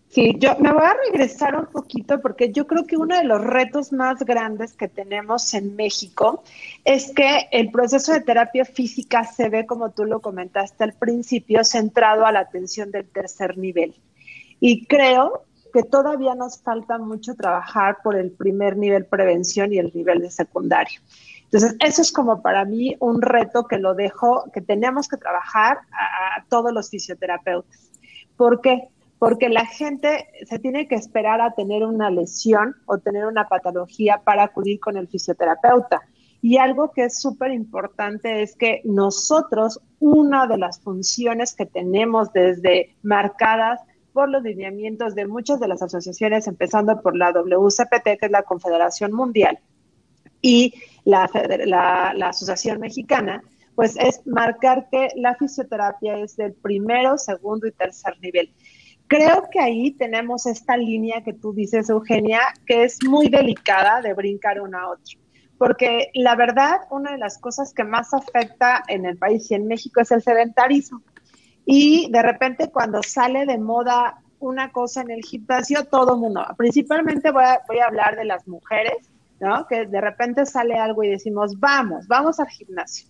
Sí, yo me voy a regresar un poquito porque yo creo que uno de los retos más grandes que tenemos en México es que el proceso de terapia física se ve, como tú lo comentaste al principio, centrado a la atención del tercer nivel. Y creo que todavía nos falta mucho trabajar por el primer nivel prevención y el nivel de secundario. Entonces, eso es como para mí un reto que lo dejo, que tenemos que trabajar a, a todos los fisioterapeutas. ¿Por qué? porque la gente se tiene que esperar a tener una lesión o tener una patología para acudir con el fisioterapeuta. Y algo que es súper importante es que nosotros, una de las funciones que tenemos desde marcadas por los lineamientos de muchas de las asociaciones, empezando por la WCPT, que es la Confederación Mundial, y la, la, la Asociación Mexicana, pues es marcar que la fisioterapia es del primero, segundo y tercer nivel. Creo que ahí tenemos esta línea que tú dices, Eugenia, que es muy delicada de brincar una a otra. Porque la verdad, una de las cosas que más afecta en el país y en México es el sedentarismo. Y de repente cuando sale de moda una cosa en el gimnasio, todo mundo, principalmente voy a, voy a hablar de las mujeres, ¿no? Que de repente sale algo y decimos, vamos, vamos al gimnasio.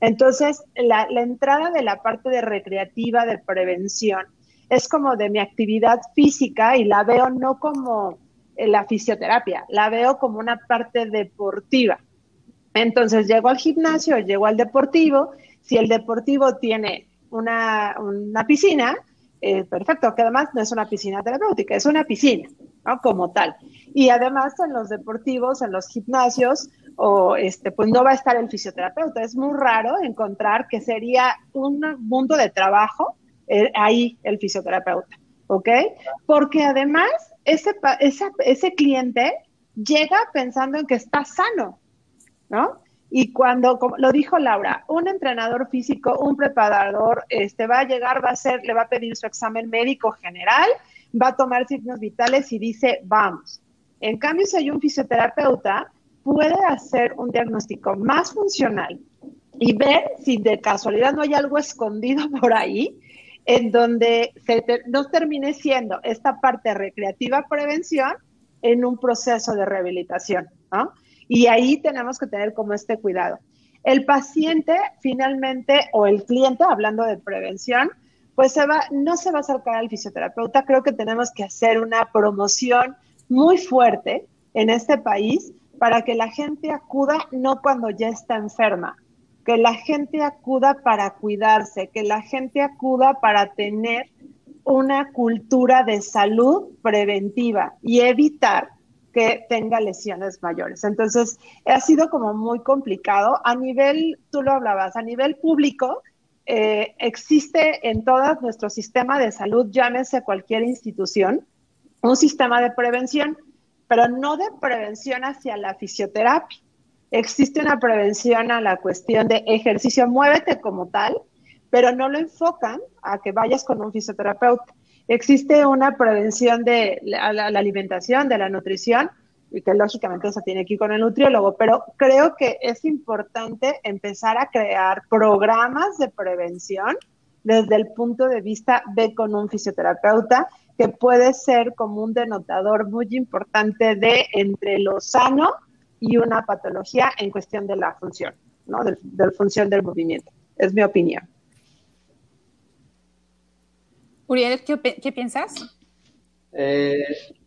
Entonces, la, la entrada de la parte de recreativa, de prevención, es como de mi actividad física y la veo no como la fisioterapia, la veo como una parte deportiva. Entonces llego al gimnasio, llego al deportivo, si el deportivo tiene una, una piscina, eh, perfecto, que además no es una piscina terapéutica, es una piscina, ¿no? Como tal. Y además en los deportivos, en los gimnasios, o este, pues no va a estar el fisioterapeuta. Es muy raro encontrar que sería un mundo de trabajo eh, ahí el fisioterapeuta, ¿ok? Porque además ese, ese cliente llega pensando en que está sano, ¿no? Y cuando, como lo dijo Laura, un entrenador físico, un preparador, este, va a llegar, va a hacer, le va a pedir su examen médico general, va a tomar signos vitales y dice, vamos. En cambio, si hay un fisioterapeuta, puede hacer un diagnóstico más funcional y ver si de casualidad no hay algo escondido por ahí en donde se no termine siendo esta parte recreativa prevención en un proceso de rehabilitación, ¿no? Y ahí tenemos que tener como este cuidado. El paciente finalmente, o el cliente, hablando de prevención, pues se va, no se va a acercar al fisioterapeuta. Creo que tenemos que hacer una promoción muy fuerte en este país para que la gente acuda no cuando ya está enferma, que la gente acuda para cuidarse, que la gente acuda para tener una cultura de salud preventiva y evitar que tenga lesiones mayores. Entonces, ha sido como muy complicado. A nivel, tú lo hablabas, a nivel público, eh, existe en todo nuestro sistema de salud, llámese cualquier institución, un sistema de prevención, pero no de prevención hacia la fisioterapia existe una prevención a la cuestión de ejercicio, muévete como tal, pero no lo enfocan a que vayas con un fisioterapeuta. Existe una prevención de la, alimentación, de la nutrición, y que lógicamente eso tiene que ir con el nutriólogo, pero creo que es importante empezar a crear programas de prevención desde el punto de vista de con un fisioterapeuta, que puede ser como un denotador muy importante de entre lo sano y una patología en cuestión de la función, ¿no? De, la función del movimiento. Es mi opinión. Uriel, ¿qué, piensas? Eh,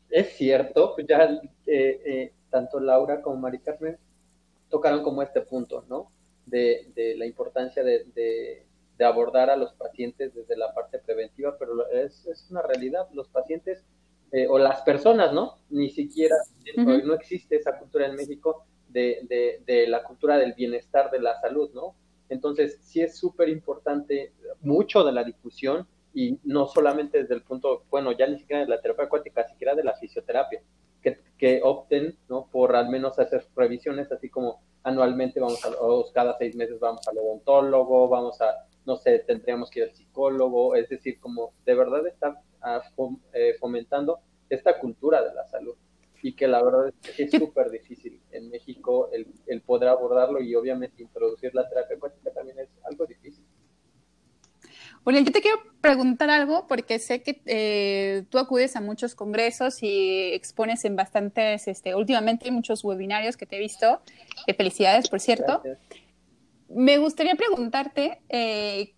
es cierto, pues ya eh, eh, tanto Laura como Mari Carmen tocaron como este punto, ¿no? De, la importancia de, abordar a los pacientes desde la parte preventiva, pero es, es una realidad. Los pacientes eh, o las personas, ¿no? Ni siquiera, no existe esa cultura en México de, de, la cultura del bienestar de la salud, ¿no? Entonces, sí es súper importante mucho de la difusión y no solamente desde el punto, bueno, ya ni siquiera de la terapia acuática, siquiera de la fisioterapia, que, que opten, ¿no? Por al menos hacer revisiones, así como anualmente vamos a, o cada seis meses vamos al odontólogo, vamos a, no sé, tendríamos que ir al psicólogo, es decir, como de verdad está eh, fomentando esta cultura de la salud y que la verdad es súper difícil en México el, el, poder abordarlo y obviamente introducir la terapia cuántica también es algo difícil. Porque yo te quiero preguntar algo porque sé que eh, tú acudes a muchos congresos y expones en bastantes, este, últimamente muchos webinarios que te he visto. Eh, felicidades, por cierto. Me gustaría preguntarte, eh,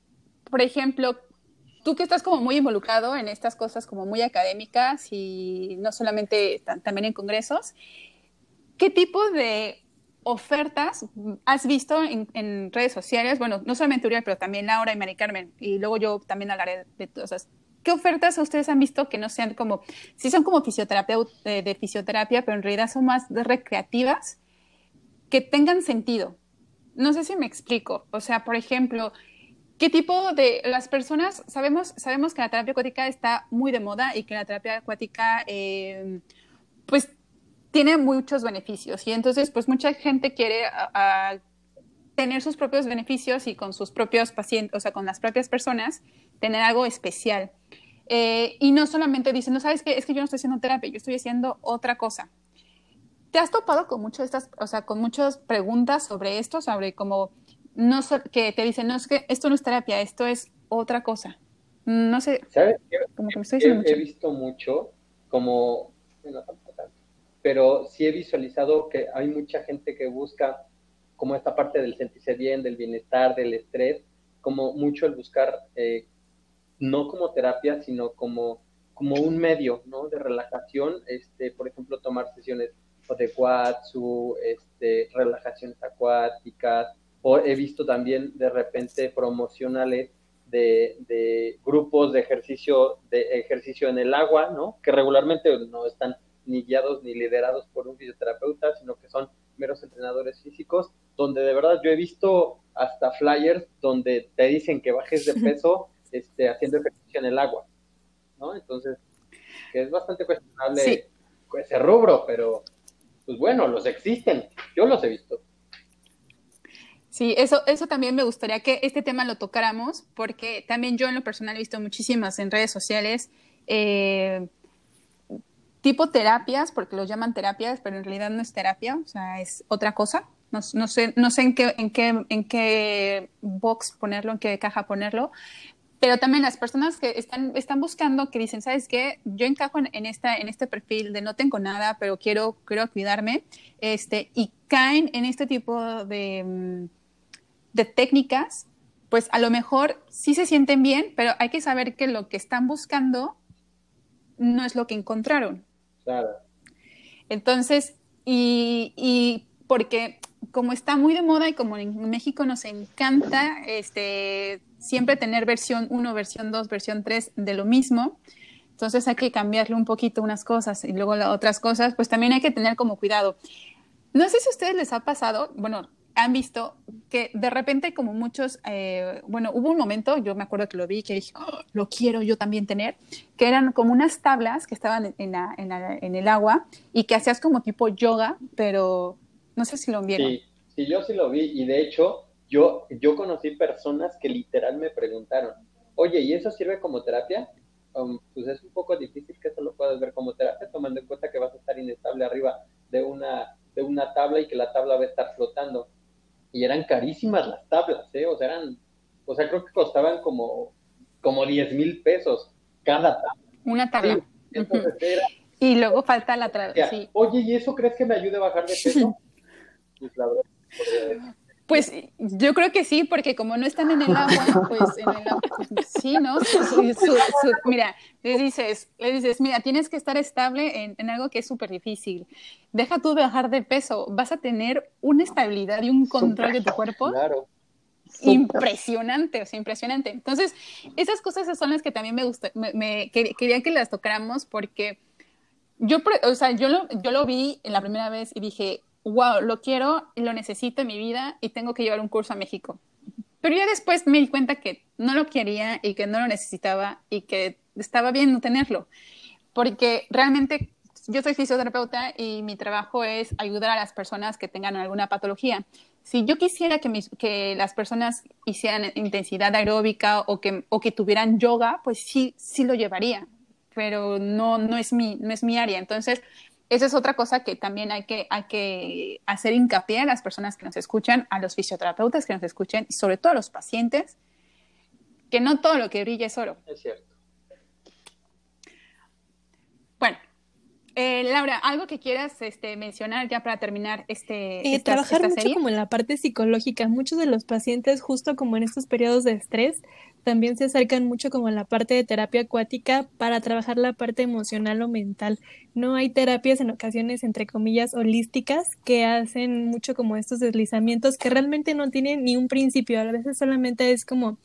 por ejemplo, tú que estás como muy involucrado en estas cosas como muy académicas y no solamente también en congresos, ¿qué tipo de ofertas has visto en, redes sociales? Bueno, no solamente Uriel, pero también Laura y Mari Carmen, y luego yo también hablaré de todas. ¿Qué ofertas ustedes han visto que no sean como, sí son como fisioterapia, de, de fisioterapia, pero en realidad son más recreativas, que tengan sentido? No sé si me explico. O sea, por ejemplo, ¿qué tipo de las personas, sabemos, sabemos que la terapia acuática está muy de moda y que la terapia acuática, eh, pues tiene muchos beneficios y entonces pues mucha gente quiere tener sus propios beneficios y con sus propios pacientes, o sea, con las propias personas, tener algo especial. Eh, y no solamente dicen, no sabes qué, es que yo no estoy haciendo terapia, yo estoy haciendo otra cosa. ¿Te has topado con muchas estas, o sea, con muchas preguntas sobre esto, sobre cómo, no que te dicen, no es que esto no es terapia, esto es otra cosa? No sé. ¿Sabes? Como que me estoy diciendo he, he visto mucho como, bueno, pero sí he visualizado que hay mucha gente que busca como esta parte del sentirse bien, del bienestar, del estrés, como mucho el buscar, eh, no como terapia, sino como, como un medio, ¿no? De relajación, este, por ejemplo, tomar sesiones de Watsu, este, relajaciones acuáticas, o he visto también de repente promocionales de, de, grupos de ejercicio, de ejercicio en el agua, ¿no? Que regularmente no están ni guiados ni liderados por un fisioterapeuta, sino que son meros entrenadores físicos, donde de verdad yo he visto hasta flyers donde te dicen que bajes de peso este, haciendo ejercicio en el agua, ¿no? Entonces, que es bastante cuestionable ese rubro, pero pues bueno, los existen, yo los he visto. Sí, eso, eso también me gustaría que este tema lo tocáramos, porque también yo en lo personal he visto muchísimas en redes sociales eh, tipo terapias, porque los llaman terapias, pero en realidad no es terapia, o sea, es otra cosa. No, no sé, no sé en, qué, en, qué, en qué box ponerlo, en qué caja ponerlo, pero también las personas que están, están buscando, que dicen, ¿sabes qué? Yo encajo en, esta, en este perfil de no tengo nada, pero quiero, quiero cuidarme, este, y caen en este tipo de, mm, de técnicas, pues a lo mejor sí se sienten bien, pero hay que saber que lo que están buscando no es lo que encontraron. Claro. Entonces, y, y, porque como está muy de moda y como en México nos encanta este, siempre tener versión 1, versión 2, versión 3 de lo mismo, entonces hay que cambiarle un poquito unas cosas y luego las otras cosas, pues también hay que tener como cuidado. No sé si a ustedes les ha pasado, bueno, han visto que de repente como muchos, eh, bueno, hubo un momento, yo me acuerdo que lo vi, que dije, oh, lo quiero yo también tener, que eran como unas tablas que estaban en, en, el agua y que hacías como tipo yoga, pero no sé si lo vieron. Sí, sí, yo sí lo vi y de hecho yo, yo conocí personas que literal me preguntaron, oye, ¿y eso sirve como terapia? Um, pues es un poco difícil que eso lo puedas ver como terapia, tomando en cuenta que vas a estar inestable arriba de una, de una tabla y que la tabla va a estar flotando y eran carísimas las tablas, ¿eh? O sea, eran, o sea, creo que costaban como, como 10 mil pesos cada tabla. Una tabla. y luego falta la tabla. Sí. Oye, ¿y eso crees que me ayude a bajar de peso? pues la verdad, pues yo creo que sí, porque como no están en el agua, pues en el agua, pues, sí, ¿no? mira, le dices, le dices, mira, tienes que estar estable en, algo que es súper difícil. Deja tú bajar de peso, vas a tener una estabilidad y un control de tu cuerpo. Claro. Impresionante, o sea, impresionante. Entonces, esas cosas son las que también me gusta, me, quería que las tocáramos porque yo, o sea, yo lo, yo lo vi en la primera vez y dije, wow, lo quiero lo necesito en mi vida y tengo que llevar un curso a México. Pero ya después me di cuenta que no lo quería y que no lo necesitaba y que estaba bien no tenerlo. Porque realmente yo soy fisioterapeuta y mi trabajo es ayudar a las personas que tengan alguna patología. Si yo quisiera que, que las personas hicieran intensidad aeróbica o que, o que tuvieran yoga, pues sí, sí lo llevaría, pero no, no, es mi, no es mi área. Entonces, esa es otra cosa que también hay que, hay que hacer hincapié a las personas que nos escuchan, a los fisioterapeutas que nos escuchen y sobre todo a los pacientes. que no todo lo que brilla es oro. Es cierto. Bueno, eh, Laura, algo que quieras este, mencionar ya para terminar este eh, esta, trabajar esta mucho serie? como en la parte psicológica. Muchos de los pacientes, justo como en estos periodos de estrés, también se acercan mucho como a la parte de terapia acuática para trabajar la parte emocional o mental. No hay terapias en ocasiones, entre comillas, holísticas que hacen mucho como estos deslizamientos que realmente no tienen ni un principio. A veces solamente es como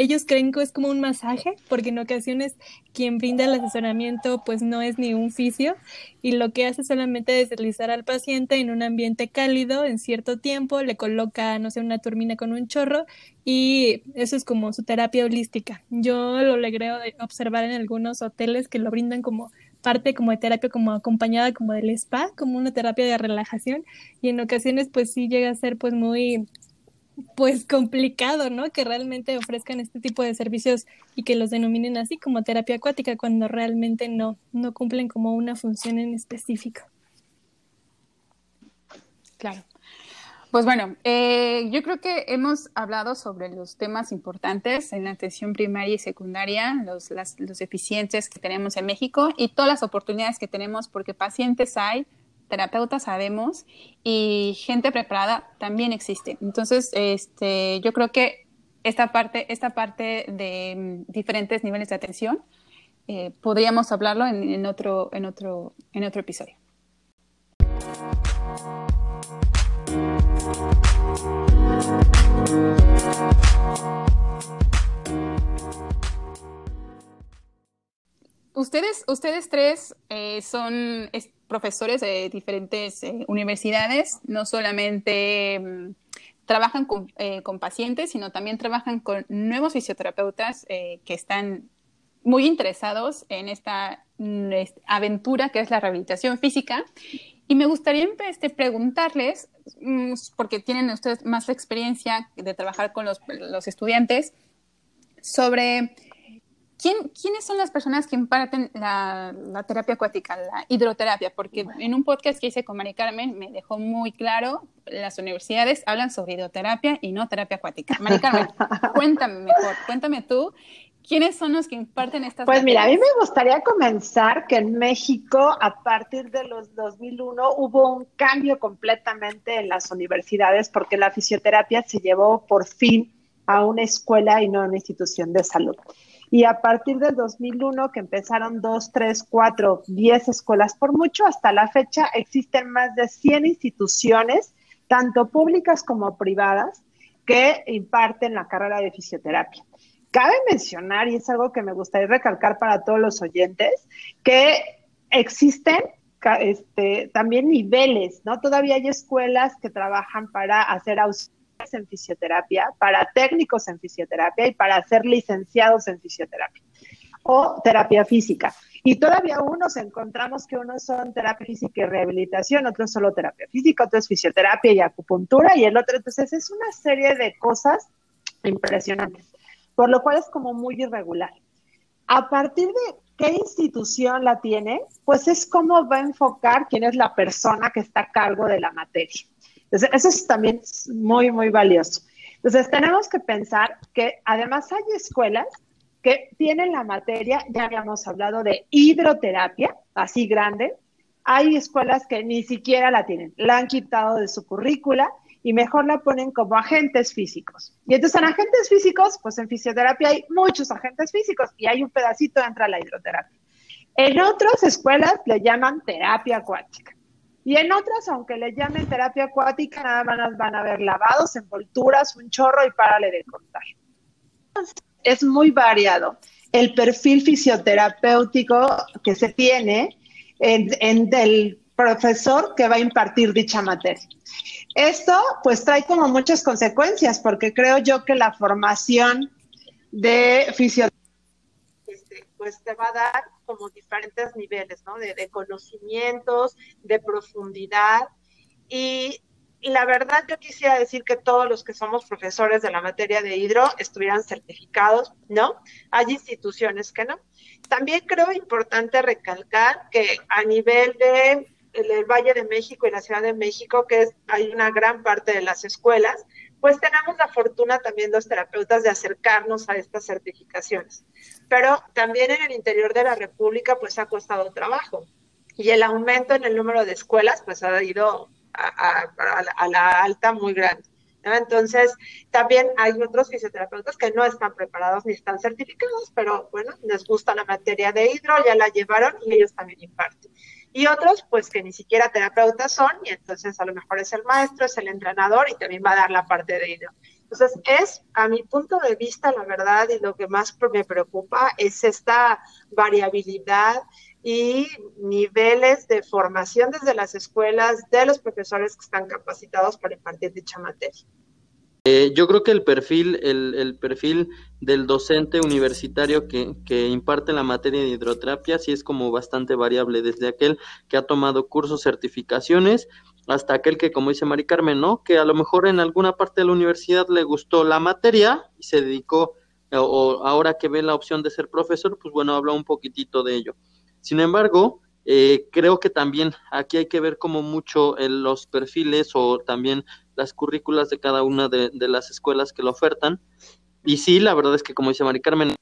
ellos creen que es como un masaje, porque en ocasiones quien brinda el asesoramiento pues no es ni un fisio y lo que hace solamente es deslizar al paciente en un ambiente cálido en cierto tiempo, le coloca, no sé, una turbina con un chorro y eso es como su terapia holística. Yo lo logré observar en algunos hoteles que lo brindan como parte como de terapia como acompañada como del spa, como una terapia de relajación y en ocasiones pues sí llega a ser pues muy pues complicado, ¿no? Que realmente ofrezcan este tipo de servicios y que los denominen así como terapia acuática cuando realmente no, no cumplen como una función en específico. Claro. Pues bueno, eh, yo creo que hemos hablado sobre los temas importantes en la atención primaria y secundaria, los, las, los deficiencias que tenemos en México y todas las oportunidades que tenemos porque pacientes hay, terapeutas sabemos y gente preparada también existe. Entonces, este, yo creo que esta parte, esta parte de mm, diferentes niveles de atención eh, podríamos hablarlo en, otro, en, otro, en otro episodio. Ustedes, ustedes tres eh, son profesores de diferentes eh, universidades, no solamente um, trabajan con, eh, con, pacientes, sino también trabajan con nuevos fisioterapeutas que están muy interesados en esta, esta, aventura que es la rehabilitación física. Y me gustaría este, preguntarles, um, porque tienen ustedes más experiencia de trabajar con los estudiantes, sobre ¿Quién, ¿Quiénes son las personas que imparten la, la, terapia acuática, la hidroterapia? Porque en un podcast que hice con Mari Carmen me dejó muy claro, las universidades hablan sobre hidroterapia y no terapia acuática. Mari Carmen, cuéntame mejor, cuéntame tú, ¿quiénes son los que imparten estas Pues mira, a mí me gustaría comenzar que en México, a partir de los 2001, hubo un cambio completamente en las universidades porque la fisioterapia se llevó por fin a una escuela y no a una institución de salud. Y a partir del 2001, que empezaron dos, tres, cuatro, diez escuelas por mucho, hasta la fecha existen más de 100 instituciones, tanto públicas como privadas, que imparten la carrera de fisioterapia. Cabe mencionar, y es algo que me gustaría recalcar para todos los oyentes, que existen este, también niveles, ¿no? Todavía hay escuelas que trabajan para hacer auxilios en fisioterapia, para técnicos en fisioterapia y para ser licenciados en fisioterapia o terapia física. Y todavía unos encontramos que unos son terapia física y rehabilitación, otros solo terapia física, otros fisioterapia y acupuntura y el otro. Entonces es una serie de cosas impresionantes, por lo cual es como muy irregular. A partir de qué institución la tiene, pues es cómo va a enfocar quién es la persona que está a cargo de la materia. Entonces, eso es también muy, muy valioso. Entonces, tenemos que pensar que además hay escuelas que tienen la materia, ya habíamos hablado de hidroterapia, así grande. Hay escuelas que ni siquiera la tienen, la han quitado de su currícula y mejor la ponen como agentes físicos. Y entonces en agentes físicos, pues en fisioterapia hay muchos agentes físicos y hay un pedacito entra la hidroterapia. En otras escuelas le llaman terapia acuática. Y en otras, aunque le llamen terapia acuática, nada más van a ver lavados, envolturas, un chorro y párale de contar. Es muy variado el perfil fisioterapéutico que se tiene en, en del profesor que va a impartir dicha materia. Esto pues trae como muchas consecuencias porque creo yo que la formación de fisioterapia pues te va a dar como diferentes niveles, ¿no? De, de conocimientos, de profundidad. Y, y, la verdad yo quisiera decir que todos los que somos profesores de la materia de hidro estuvieran certificados, ¿no? Hay instituciones que no. También creo importante recalcar que a nivel de el, el, Valle de México y la Ciudad de México, que es, hay una gran parte de las escuelas, pues tenemos la fortuna también los terapeutas de acercarnos a estas certificaciones. Pero también en el interior de la República pues ha costado trabajo y el aumento en el número de escuelas pues ha ido a, la alta muy grande. Entonces, también hay otros fisioterapeutas que no están preparados ni están certificados, pero bueno, les gusta la materia de hidro, ya la llevaron y ellos también imparten. Y otros, pues que ni siquiera terapeutas son, y entonces a lo mejor es el maestro, es el entrenador y también va a dar la parte de hidro. Entonces, es, a mi punto de vista, la verdad, y lo que más me preocupa es esta variabilidad y niveles de formación desde las escuelas de los profesores que están capacitados para impartir dicha materia. Eh, yo creo que el perfil, el, perfil del docente universitario que, que, imparte la materia de hidroterapia sí es como bastante variable, desde aquel que ha tomado cursos, certificaciones, hasta aquel que, como dice Mari Carmen, ¿no? Que a lo mejor en alguna parte de la universidad le gustó la materia y se dedicó, o ahora que ve la opción de ser profesor, pues bueno, habla un poquitito de ello. Sin embargo, eh, creo que también aquí hay que ver como mucho los perfiles o también las currículas de cada una de, las escuelas que lo ofertan. Y sí, la verdad es que como dice Mari Carmen,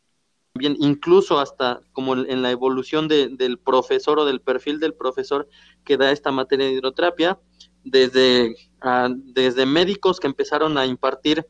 incluso hasta como en la evolución del profesor o del perfil del profesor que da esta materia de hidroterapia, desde, desde médicos que empezaron a impartir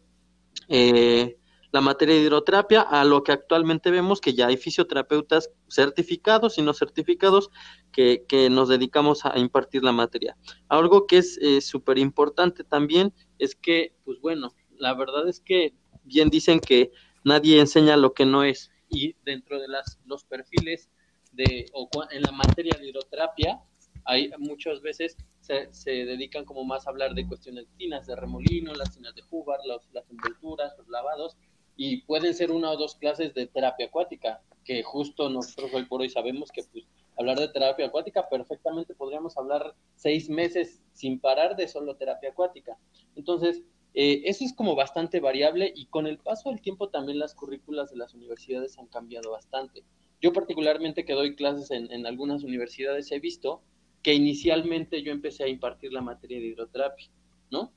eh, la materia de hidroterapia a lo que actualmente vemos que ya hay fisioterapeutas certificados y no certificados que, nos dedicamos a impartir la materia. Algo que es eh, súper importante también es que, pues bueno, la verdad es que bien dicen que nadie enseña lo que no es y dentro de las, los perfiles de, o en la materia de hidroterapia hay muchas veces se, se, dedican como más a hablar de cuestiones tinas de remolino, las tinas de jugar, las envolturas, los lavados, y pueden ser una o dos clases de terapia acuática, que justo nosotros hoy por hoy sabemos que pues, hablar de terapia acuática perfectamente podríamos hablar seis meses sin parar de solo terapia acuática. Entonces, eh, eso es como bastante variable y con el paso del tiempo también las currículas de las universidades han cambiado bastante. Yo particularmente que doy clases en, en algunas universidades he visto que inicialmente yo empecé a impartir la materia de hidroterapia, ¿no?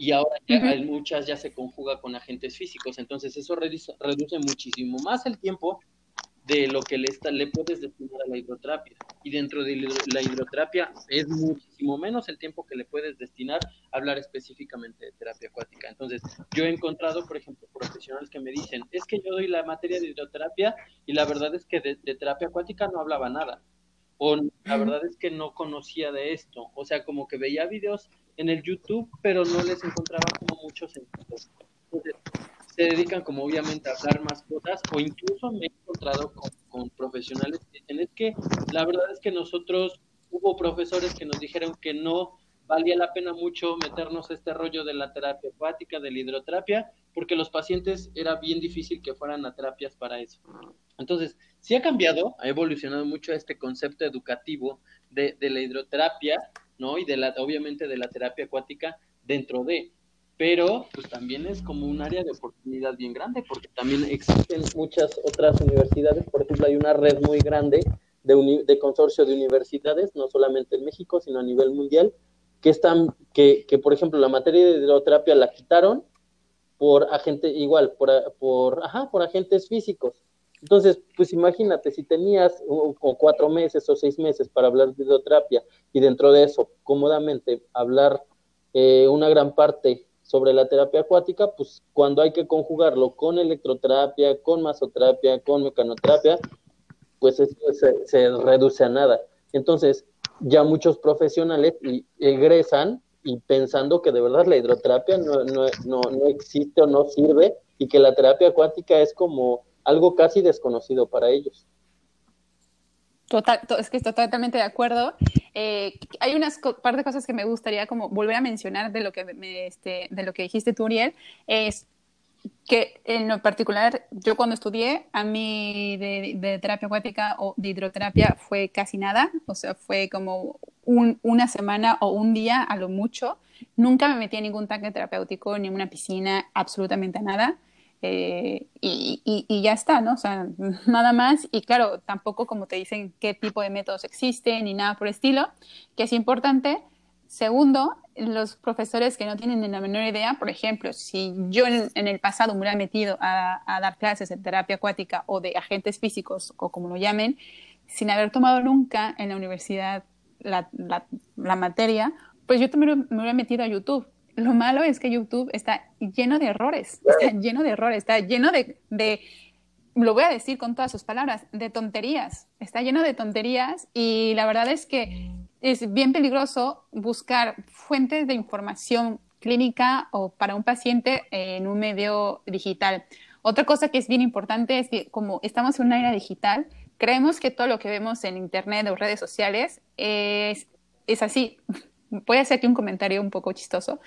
y ahora ya hay muchas ya se conjuga con agentes físicos, entonces eso reduce, muchísimo más el tiempo de lo que le, está, le puedes destinar a la hidroterapia. Y dentro de la hidroterapia es muchísimo menos el tiempo que le puedes destinar a hablar específicamente de terapia acuática. Entonces, yo he encontrado, por ejemplo, profesionales que me dicen, es que yo doy la materia de hidroterapia y la verdad es que de, de terapia acuática no hablaba nada. O la verdad es que no conocía de esto. O sea, como que veía videos en el YouTube, pero no les encontraba como mucho sentido. Entonces, se dedican como obviamente a hablar más cosas o incluso me he encontrado con, profesionales que dicen, es que la verdad es que nosotros hubo profesores que nos dijeron que no valía la pena mucho meternos este rollo de la terapia acuática, de la hidroterapia, porque los pacientes era bien difícil que fueran a terapias para eso. Entonces, sí ha cambiado, ha evolucionado mucho este concepto educativo de, de la hidroterapia, ¿no? Y de la, obviamente de la terapia acuática dentro de, pero pues también es como un área de oportunidad bien grande, porque también existen muchas otras universidades, por ejemplo, hay una red muy grande de, de consorcio de universidades, no solamente en México, sino a nivel mundial, que están, que, que por ejemplo la materia de hidroterapia la quitaron por agentes, igual, por, por, ajá, por agentes físicos. Entonces, pues imagínate, si tenías cuatro meses o seis meses para hablar de hidroterapia y dentro de eso, cómodamente, hablar eh, una gran parte sobre la terapia acuática, pues cuando hay que conjugarlo con electroterapia, con masoterapia, con mecanoterapia, pues eso se, reduce a nada. Entonces, ya muchos profesionales egresan y pensando que de verdad la hidroterapia no, no, no, no existe o no sirve y que la terapia acuática es como algo casi desconocido para ellos. Total, es que estoy totalmente de acuerdo. Eh, hay unas par de cosas que me gustaría como volver a mencionar de lo que me, este, de lo que dijiste tú, Uriel. Es que en lo particular, yo cuando estudié, a mí de, terapia acuática o de hidroterapia fue casi nada, o sea, fue como una semana o un día a lo mucho. Nunca me metí en ningún tanque terapéutico, ni en una piscina, absolutamente nada. Eh, y, ya está, ¿no? O sea, nada más. Y claro, tampoco como te dicen qué tipo de métodos existen ni nada por estilo, que es importante Segundo, los profesores que no tienen la menor idea, por ejemplo, si yo en, el pasado me hubiera metido a, dar clases de terapia acuática o de agentes físicos o como lo llamen, sin haber tomado nunca en la universidad la, materia, pues yo también me hubiera metido a YouTube. Lo malo es que YouTube está lleno de errores, está lleno de errores, está lleno de, de lo voy a decir con todas sus palabras, de tonterías. Está lleno de tonterías y la verdad es que es bien peligroso buscar fuentes de información clínica o para un paciente en un medio digital. Otra cosa que es bien importante es que como estamos en una era digital, creemos que todo lo que vemos en Internet o redes sociales es, es así. Voy a hacerte un comentario un poco chistoso.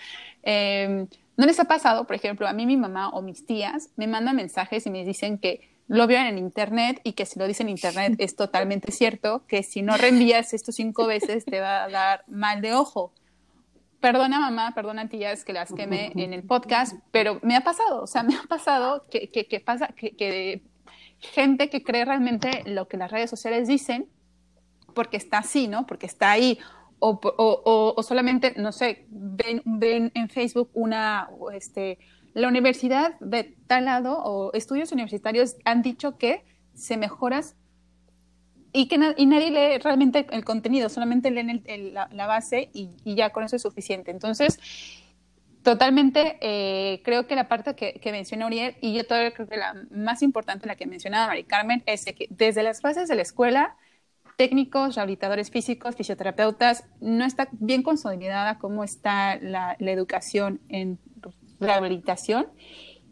Eh, ¿No les ha pasado, por ejemplo, a mí mi mamá o mis tías me mandan mensajes y me dicen que lo vieron en internet y que si lo dice en internet es totalmente cierto, que si no reenvías esto cinco veces te va a dar mal de ojo. Perdona mamá, perdona tías que las queme en el podcast, pero me ha pasado, o sea, me ha pasado que, que, pasa, que, gente que cree realmente lo que las redes sociales dicen porque está así, ¿no? Porque está ahí. O, o, o solamente, no sé, ven, ven en Facebook una, este, la universidad de tal lado o estudios universitarios han dicho que se mejoras y que y nadie lee realmente el contenido, solamente leen la, base y, ya con eso es suficiente. Entonces, totalmente eh, creo que la parte que, que menciona Uriel y yo todavía creo que la más importante, la que mencionaba Mari Carmen, es que desde las bases de la escuela, técnicos, rehabilitadores físicos, fisioterapeutas, no está bien consolidada cómo está la, la educación en rehabilitación.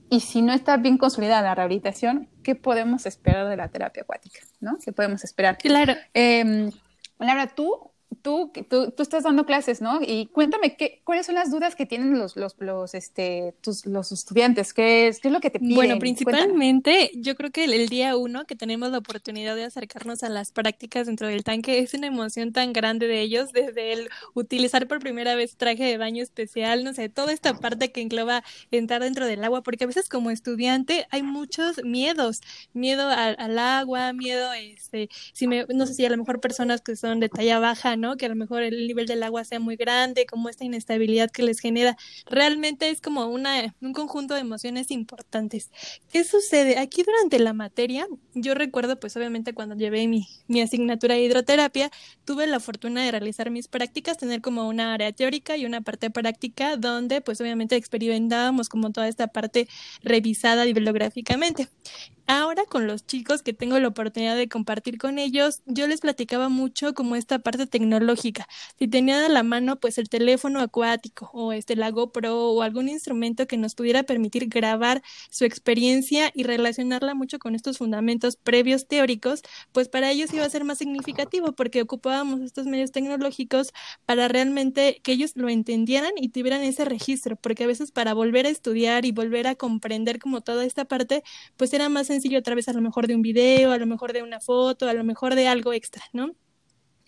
Y si no está bien consolidada la rehabilitación, ¿qué podemos esperar de la terapia acuática? ¿no? ¿Qué podemos esperar? Claro. Eh, Laura, tú tú, tú, tú, estás dando clases, ¿no? Y cuéntame, ¿qué, ¿cuáles son las dudas que tienen los, los, los, este, tus, los estudiantes? ¿Qué es, ¿Qué es lo que te piden? Bueno, principalmente, yo creo que el, día uno que tenemos la oportunidad de acercarnos a las prácticas dentro del tanque es una emoción tan grande de ellos, desde el utilizar por primera vez traje de baño especial, no sé, toda esta parte que engloba entrar dentro del agua, porque a veces como estudiante hay muchos miedos, miedo al, al agua, miedo, este, si me, no sé si a lo mejor personas que son de talla baja, ¿no? Que a lo mejor el nivel del agua sea muy grande, como esta inestabilidad que les genera. Realmente es como una, un conjunto de emociones importantes. ¿Qué sucede? Aquí durante la materia, yo recuerdo pues obviamente cuando llevé mi, mi asignatura de hidroterapia, tuve la fortuna de realizar mis prácticas, tener como una área teórica y una parte práctica donde pues obviamente experimentábamos como toda esta parte revisada bibliográficamente. Ahora con los chicos que tengo la oportunidad de compartir con ellos, yo les platicaba mucho como esta parte tecnológica. Si tenían a la mano pues el teléfono acuático o este la GoPro o algún instrumento que nos pudiera permitir grabar su experiencia y relacionarla mucho con estos fundamentos previos teóricos, pues para ellos iba a ser más significativo porque ocupábamos estos medios tecnológicos para realmente que ellos lo entendieran y tuvieran ese registro, porque a veces para volver a estudiar y volver a comprender como toda esta parte, pues era más sencillo sencillo a través a lo mejor de un video, a lo mejor de una foto, a lo mejor de algo extra, ¿no?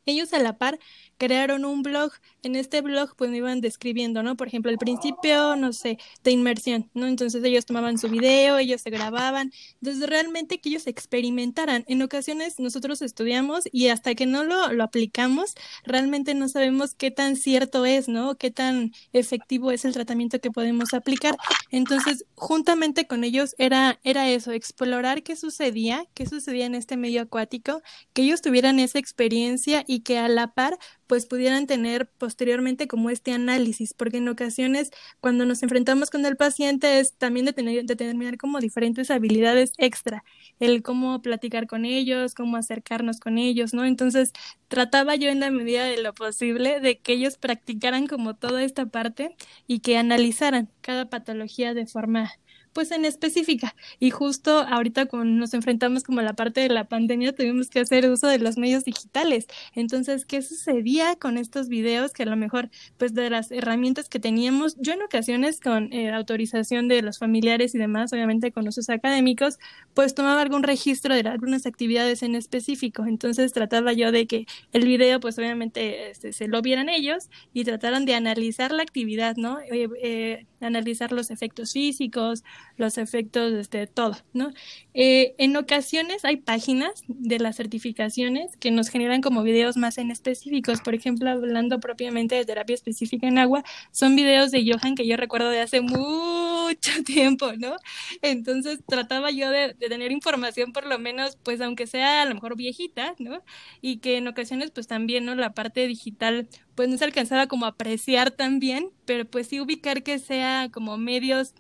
Ellos a la par crearon un blog. En este blog pues me iban describiendo, ¿no? Por ejemplo, el principio, no sé, de inmersión, ¿no? Entonces ellos tomaban su video, ellos se grababan. Entonces realmente que ellos experimentaran. En ocasiones nosotros estudiamos y hasta que no lo, lo aplicamos, realmente no sabemos qué tan cierto es, ¿no? Qué tan efectivo es el tratamiento que podemos aplicar. Entonces, juntamente con ellos era, era eso, explorar qué sucedía, qué sucedía en este medio acuático, que ellos tuvieran esa experiencia que a la par pues pudieran tener posteriormente como este análisis, porque en ocasiones cuando nos enfrentamos con el paciente es también de tener, determinar como diferentes habilidades extra, el cómo platicar con ellos, cómo acercarnos con ellos, ¿no? Entonces trataba yo en la medida de lo posible de que ellos practicaran como toda esta parte y que analizaran cada patología de forma pues en específica. Y justo ahorita cuando nos enfrentamos como a la parte de la pandemia, tuvimos que hacer uso de los medios digitales. Entonces, ¿qué sucedía con estos videos que a lo mejor, pues de las herramientas que teníamos, yo en ocasiones con eh, autorización de los familiares y demás, obviamente con los académicos, pues tomaba algún registro de algunas actividades en específico. Entonces trataba yo de que el video, pues obviamente este, se lo vieran ellos y trataran de analizar la actividad, ¿no? Eh, eh, analizar los efectos físicos los efectos de este, todo, ¿no? Eh, en ocasiones hay páginas de las certificaciones que nos generan como videos más en específicos, por ejemplo, hablando propiamente de terapia específica en agua, son videos de Johan que yo recuerdo de hace mucho tiempo, ¿no? Entonces trataba yo de, tener información por lo menos, pues aunque sea a lo mejor viejita, ¿no? Y que en ocasiones pues también, ¿no? La parte digital pues no se alcanzaba como apreciar tan bien, pero pues sí ubicar que sea como medios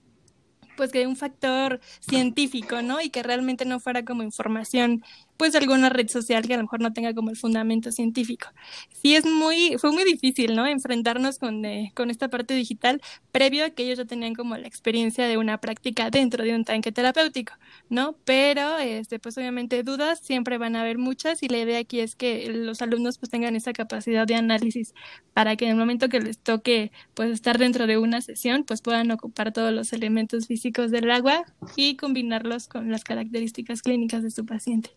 pues que un factor científico, ¿no? Y que realmente no fuera como información pues alguna red social que a lo mejor no tenga como el fundamento científico. Sí es muy, fue muy difícil, ¿no? Enfrentarnos con, eh, con esta parte digital previo a que ellos ya tenían como la experiencia de una práctica dentro de un tanque terapéutico, ¿no? Pero, este, pues obviamente dudas siempre van a haber muchas y la idea aquí es que los alumnos pues tengan esa capacidad de análisis para que en el momento que les toque pues estar dentro de una sesión pues puedan ocupar todos los elementos físicos del agua y combinarlos con las características clínicas de su paciente.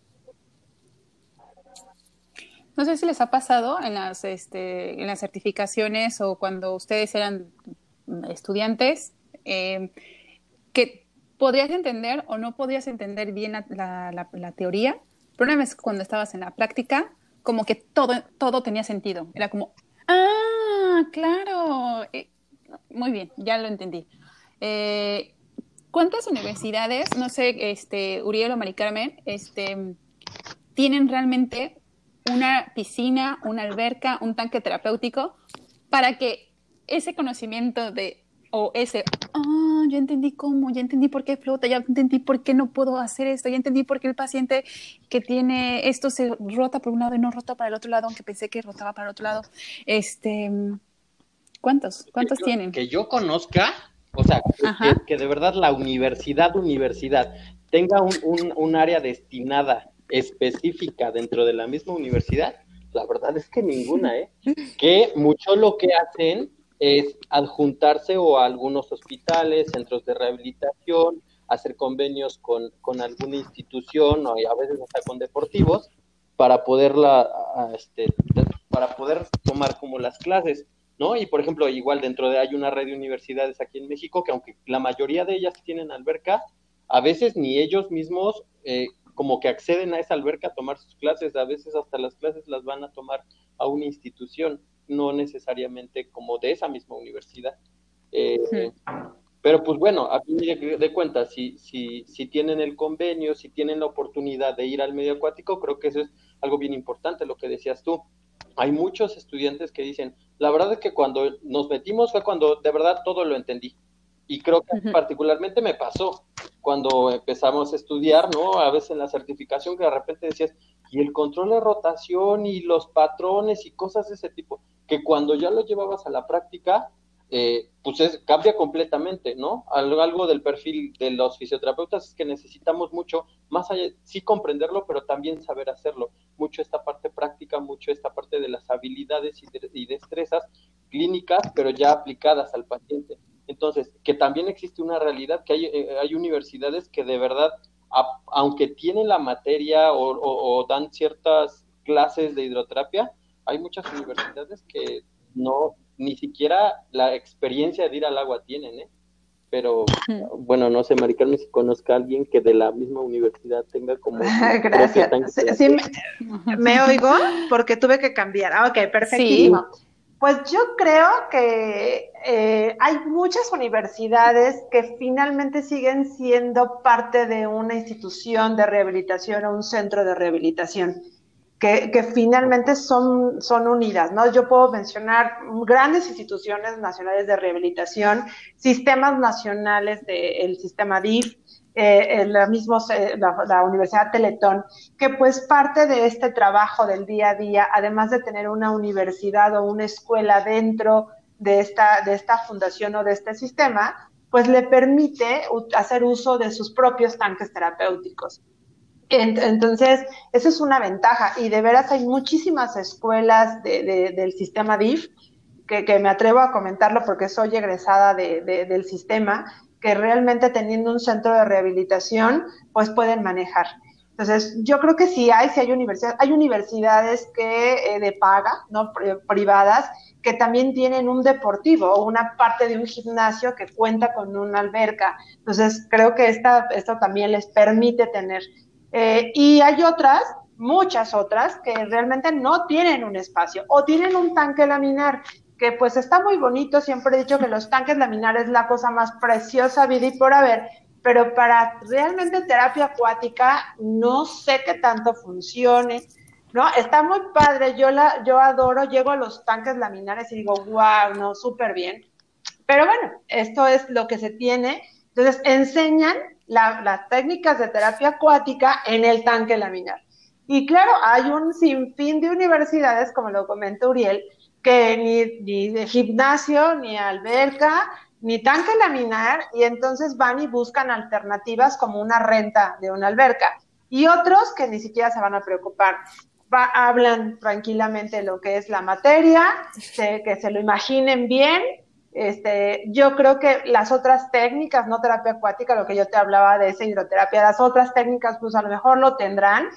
No sé si les ha pasado en las, este, en las certificaciones o cuando ustedes eran estudiantes, eh, que podrías entender o no podrías entender bien la, teoría, pero una vez cuando estabas en la práctica, como que todo, todo tenía sentido. Era como, ah, claro, eh, muy bien, ya lo entendí. Eh, ¿Cuántas universidades, no sé, este, Uriel o Mari Carmen, este, tienen realmente una piscina, una alberca, un tanque terapéutico, para que ese conocimiento de, o ese, ah, ya entendí cómo, ya entendí por qué flota, ya entendí por qué no puedo hacer esto, ya entendí por qué el paciente que tiene esto se rota por un lado y no rota para el otro lado, aunque pensé que rotaba para el otro lado. Este, ¿Cuántos? ¿Cuántos tienen? Que yo conozca, o sea, que, de verdad la universidad, universidad, tenga un, un, un área destinada específica dentro de la misma universidad, la verdad es que ninguna, ¿eh? Que mucho lo que hacen es adjuntarse o a algunos hospitales, centros de rehabilitación, hacer convenios con, con alguna institución o a veces hasta con deportivos para poderla, este, para poder tomar como las clases, ¿no? Y por ejemplo, igual dentro de hay una red de universidades aquí en México que aunque la mayoría de ellas tienen alberca, a veces ni ellos mismos eh, como que acceden a esa alberca a tomar sus clases, a veces hasta las clases las van a tomar a una institución, no necesariamente como de esa misma universidad. Eh, pero pues bueno, a fin de, cuentas, si, si, si tienen el convenio, si tienen la oportunidad de ir al medio acuático, creo que eso es algo bien importante, lo que decías tú. Hay muchos estudiantes que dicen, la verdad es que cuando nos metimos fue cuando de verdad todo lo entendí. Y creo que particularmente me pasó cuando empezamos a estudiar, ¿no? A veces en la certificación que de repente decías, y el control de rotación y los patrones y cosas de ese tipo, que cuando ya lo llevabas a la práctica, eh, pues es, cambia completamente, ¿no? Algo, del perfil de los fisioterapeutas es que necesitamos mucho, más allá, sí comprenderlo, pero también saber hacerlo. Mucho esta parte práctica, mucho esta parte de las habilidades y destrezas clínicas, pero ya aplicadas al paciente. Entonces, que también existe una realidad, que hay, eh, hay universidades que de verdad, aunque tienen la materia o, dan ciertas clases de hidroterapia, hay muchas universidades que no, ni siquiera la experiencia de ir al agua tienen, ¿eh? Pero, bueno, no sé, Maricarmen, si conozca a alguien que de la misma universidad tenga como... Gracias. Sí, me, oigo porque tuve que cambiar. Ah, ok, perfectísimo. Pues yo creo que eh, hay muchas universidades que finalmente siguen siendo parte de una institución de rehabilitación o un centro de rehabilitación, que, finalmente son, son unidas, ¿no? Yo puedo mencionar grandes instituciones nacionales de rehabilitación, sistemas nacionales del sistema DIF, eh, la, mismo, la, Universidad Teletón, que pues parte de este trabajo del día a día, además de tener una universidad o una escuela dentro de esta, de esta fundación o de este sistema, pues le permite hacer uso de sus propios tanques terapéuticos. Entonces, eso es una ventaja y de veras hay muchísimas escuelas del sistema DIF que, me atrevo a comentarlo porque soy egresada del sistema que realmente teniendo un centro de rehabilitación, pues pueden manejar. Entonces, yo creo que sí hay, sí hay universidades, hay universidades que eh, de paga, ¿no? privadas, que también tienen un deportivo o una parte de un gimnasio que cuenta con una alberca. Entonces, creo que esta, esto también les permite tener. Eh, y hay otras, muchas otras, que realmente no tienen un espacio o tienen un tanque laminar que pues está muy bonito, siempre he dicho que los tanques laminares es la cosa más preciosa, vida y por haber, pero para realmente terapia acuática no sé qué tanto funcione, ¿no? Está muy padre, yo, la, yo adoro, llego a los tanques laminares y digo, wow, no, súper bien. Pero bueno, esto es lo que se tiene. Entonces, enseñan las técnicas de terapia acuática en el tanque laminar. Y claro, hay un sinfín de universidades, como lo comenta Uriel, que ni, ni de gimnasio, ni alberca, ni tanque laminar, y entonces van y buscan alternativas como una renta de una alberca. Y otros que ni siquiera se van a preocupar. hablan tranquilamente lo que es la materia, que se lo imaginen bien. Este, yo creo que las otras técnicas, no terapia acuática, lo que yo te hablaba de esa hidroterapia, las otras técnicas, pues a lo mejor lo tendrán,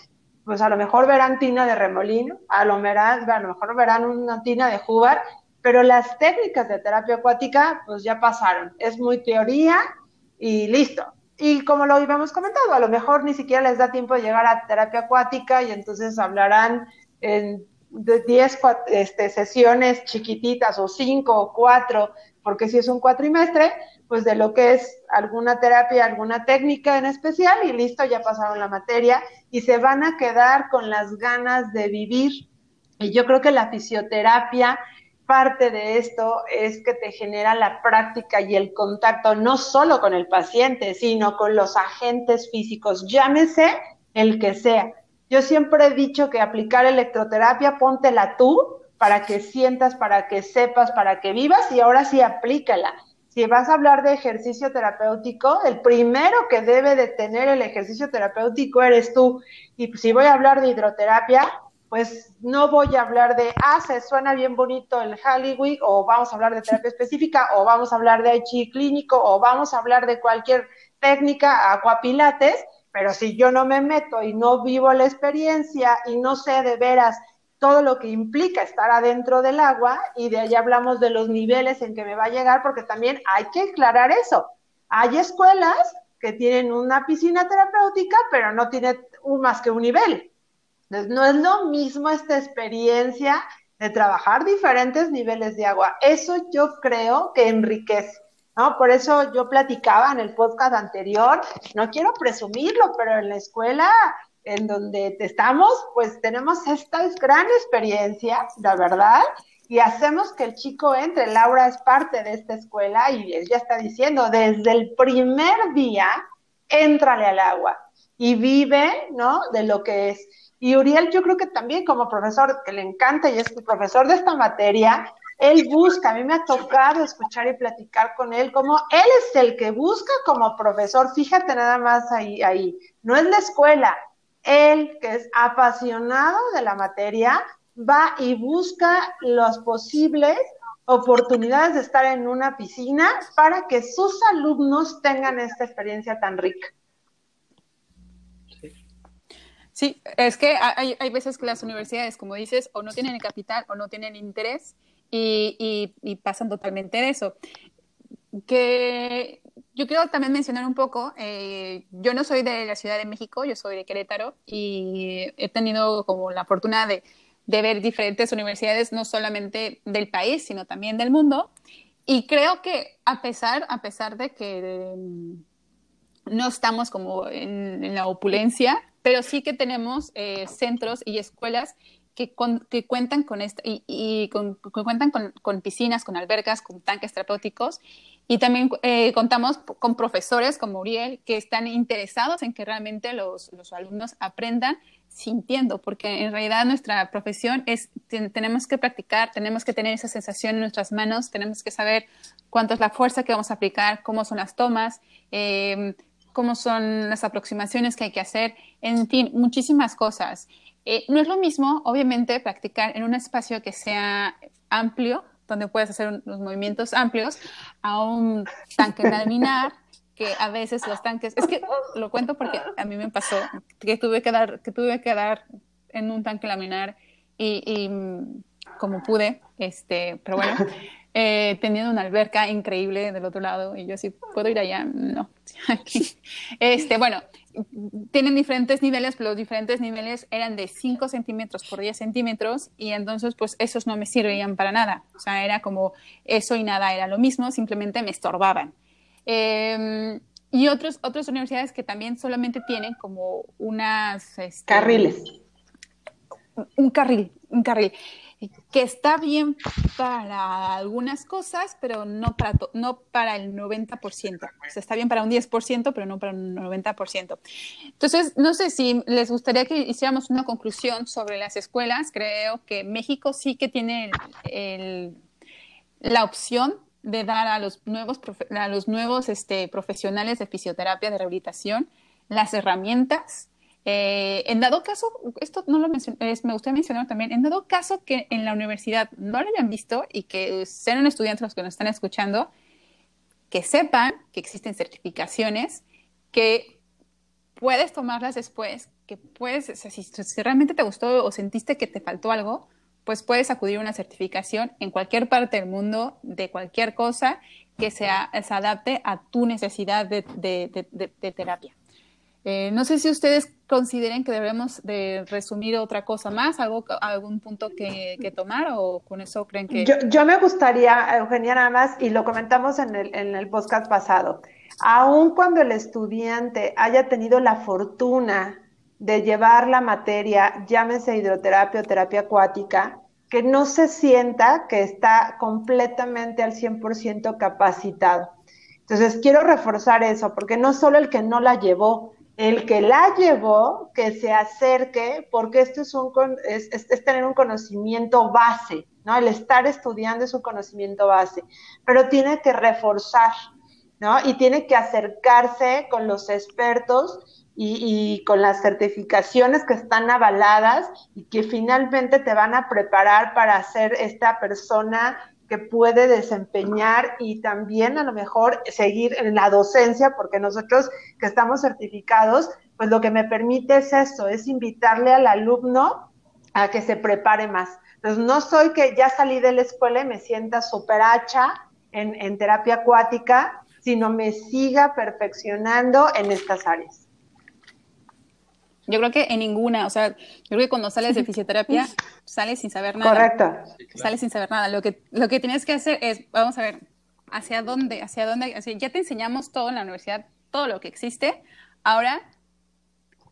pues a lo mejor verán tina de remolino, a lo, verán, a lo mejor verán una tina de jugar, pero las técnicas de terapia acuática pues ya pasaron, es muy teoría y listo. Y como lo habíamos comentado, a lo mejor ni siquiera les da tiempo de llegar a terapia acuática y entonces hablarán en de 10 este, sesiones chiquititas o 5 o 4, porque si es un cuatrimestre, pues de lo que es alguna terapia, alguna técnica en especial y listo, ya pasaron la materia y se van a quedar con las ganas de vivir. Y yo creo que la fisioterapia, parte de esto es que te genera la práctica y el contacto no solo con el paciente, sino con los agentes físicos, llámese el que sea. Yo siempre he dicho que aplicar electroterapia, póntela tú para que sientas, para que sepas, para que vivas y ahora sí aplícala si vas a hablar de ejercicio terapéutico, el primero que debe de tener el ejercicio terapéutico eres tú. Y si voy a hablar de hidroterapia, pues no voy a hablar de, ah, se suena bien bonito el Hollywood, o vamos a hablar de terapia específica, o vamos a hablar de chi clínico, o vamos a hablar de cualquier técnica, acuapilates, pero si yo no me meto y no vivo la experiencia y no sé de veras todo lo que implica estar adentro del agua y de ahí hablamos de los niveles en que me va a llegar, porque también hay que aclarar eso. Hay escuelas que tienen una piscina terapéutica, pero no tiene más que un nivel. Entonces, no es lo mismo esta experiencia de trabajar diferentes niveles de agua. Eso yo creo que enriquece. ¿No? Por eso yo platicaba en el podcast anterior, no quiero presumirlo, pero en la escuela en donde estamos, pues tenemos esta gran experiencia, la verdad, y hacemos que el chico entre. Laura es parte de esta escuela y ella está diciendo, desde el primer día, éntrale al agua y vive, ¿no? De lo que es. Y Uriel, yo creo que también como profesor, que le encanta y es profesor de esta materia, él busca, a mí me ha tocado escuchar y platicar con él, como él es el que busca como profesor, fíjate nada más ahí, ahí, no es la escuela, él, que es apasionado de la materia, va y busca las posibles oportunidades de estar en una piscina para que sus alumnos tengan esta experiencia tan rica. Sí, es que hay, veces que las universidades, como dices, o no tienen el capital o no tienen interés y, y pasan totalmente de eso. Que yo quiero también mencionar un poco, eh, yo no soy de la Ciudad de México, yo soy de Querétaro y he tenido como la fortuna de, de ver diferentes universidades, no solamente del país, sino también del mundo. Y creo que a pesar, a pesar de que mm, no estamos como en, la opulencia, pero sí que tenemos eh, centros y escuelas que, que, cuentan con esta, y, y con, que cuentan con, con, piscinas, con albercas, con tanques terapéuticos y también eh, contamos con profesores como Uriel que están interesados en que realmente los, los, alumnos aprendan sintiendo, porque en realidad nuestra profesión es, tenemos que practicar, tenemos que tener esa sensación en nuestras manos, tenemos que saber cuánto es la fuerza que vamos a aplicar, cómo son las tomas, eh, cómo son las aproximaciones que hay que hacer, en fin, muchísimas cosas. Eh, no es lo mismo, obviamente, practicar en un espacio que sea amplio, donde puedes hacer unos movimientos amplios, a un tanque laminar que a veces los tanques, es que lo cuento porque a mí me pasó que tuve que dar, que tuve que dar en un tanque laminar y, mm, como pude, este, pero bueno, eh, teniendo una alberca increíble del otro lado y yo así, ¿puedo ir allá? No. este, bueno, tienen diferentes niveles, pero los diferentes niveles eran de 5 centímetros por 10 centímetros y entonces pues esos no me sirvían para nada. O sea, era como eso y nada era lo mismo, simplemente me estorbaban. Em, y otros, otras universidades que también solamente tienen como unas... Este, Carriles. Un carril, un carril que está bien para algunas cosas, pero no para, no para el 90%. O está bien para un 10%, pero no para un 90%. Entonces, no sé si les gustaría que hiciéramos una conclusión sobre las escuelas. Creo que México sí que tiene la opción de dar a los nuevos, a los nuevos este, profesionales de fisioterapia, de rehabilitación, las herramientas eh, en dado caso, esto no lo mencioné, me gustaría mencionar también, en dado caso que en la universidad no lo hayan visto y que sean estudiantes los que nos están escuchando, que sepan que existen certificaciones, que puedes tomarlas después, que puedes, si, realmente te gustó o sentiste que te faltó algo, pues puedes acudir a una certificación en cualquier parte del mundo de cualquier cosa que sea, se adapte a tu necesidad de terapia. Eh, no sé si ustedes consideren que debemos de resumir otra cosa más, algo, algún punto que, tomar o con eso creen que... Yo, me gustaría, Eugenia, nada más, y lo comentamos en el, en el podcast pasado, aun cuando el estudiante haya tenido la fortuna de llevar la materia, llámese hidroterapia o terapia acuática, que no se sienta que está completamente al 100% capacitado. Entonces, quiero reforzar eso, porque no solo el que no la llevó, el que la llevó, que se acerque, porque esto es, un, tener un conocimiento base, ¿no? El estar estudiando es un conocimiento base, pero tiene que reforzar, ¿no? Y tiene que acercarse con los expertos y, y, con las certificaciones que están avaladas y que finalmente te van a preparar para ser esta persona que puede desempeñar y también a lo mejor seguir en la docencia, porque nosotros que estamos certificados, pues lo que me permite es eso, es invitarle al alumno a que se prepare más. Entonces, no soy que ya salí de la escuela y me sienta súper hacha en, en terapia acuática, sino me siga perfeccionando en estas áreas. Yo creo que en ninguna, o sea, yo creo que cuando sales de fisioterapia, sales sin saber nada. Correcto. Sales sin saber nada. Lo que, lo que tienes que hacer es, vamos a ver, hacia dónde, hacia dónde, ya te enseñamos todo en la universidad, todo lo que existe, ahora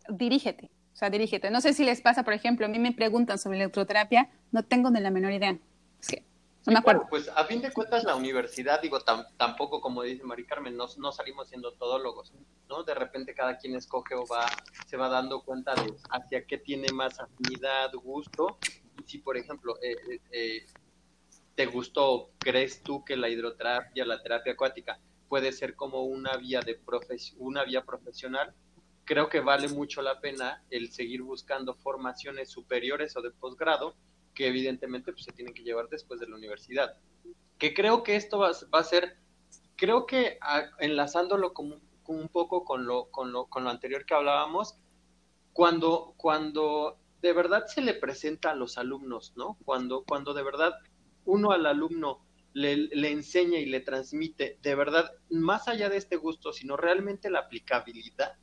dirígete, o sea, dirígete. No sé si les pasa, por ejemplo, a mí me preguntan sobre electroterapia, no tengo ni la menor idea. Es que pues a fin de cuentas la universidad, digo, tampoco como dice Mari Carmen, no, no, salimos siendo todólogos, ¿no? De repente cada quien escoge o va, se va dando cuenta de hacia qué tiene más afinidad, gusto. Y si, por ejemplo, eh, eh, eh, te gustó, crees tú que la hidroterapia, la terapia acuática puede ser como una vía de una vía profesional, creo que vale mucho la pena el seguir buscando formaciones superiores o de posgrado que evidentemente pues, se tienen que llevar después de la universidad. Que creo que esto va, a ser, creo que enlazándolo como, un poco con lo, con, lo, con lo anterior que hablábamos, cuando, cuando de verdad se le presenta a los alumnos, ¿no? Cuando, cuando de verdad uno al alumno le, le, enseña y le transmite, de verdad, más allá de este gusto, sino realmente la aplicabilidad,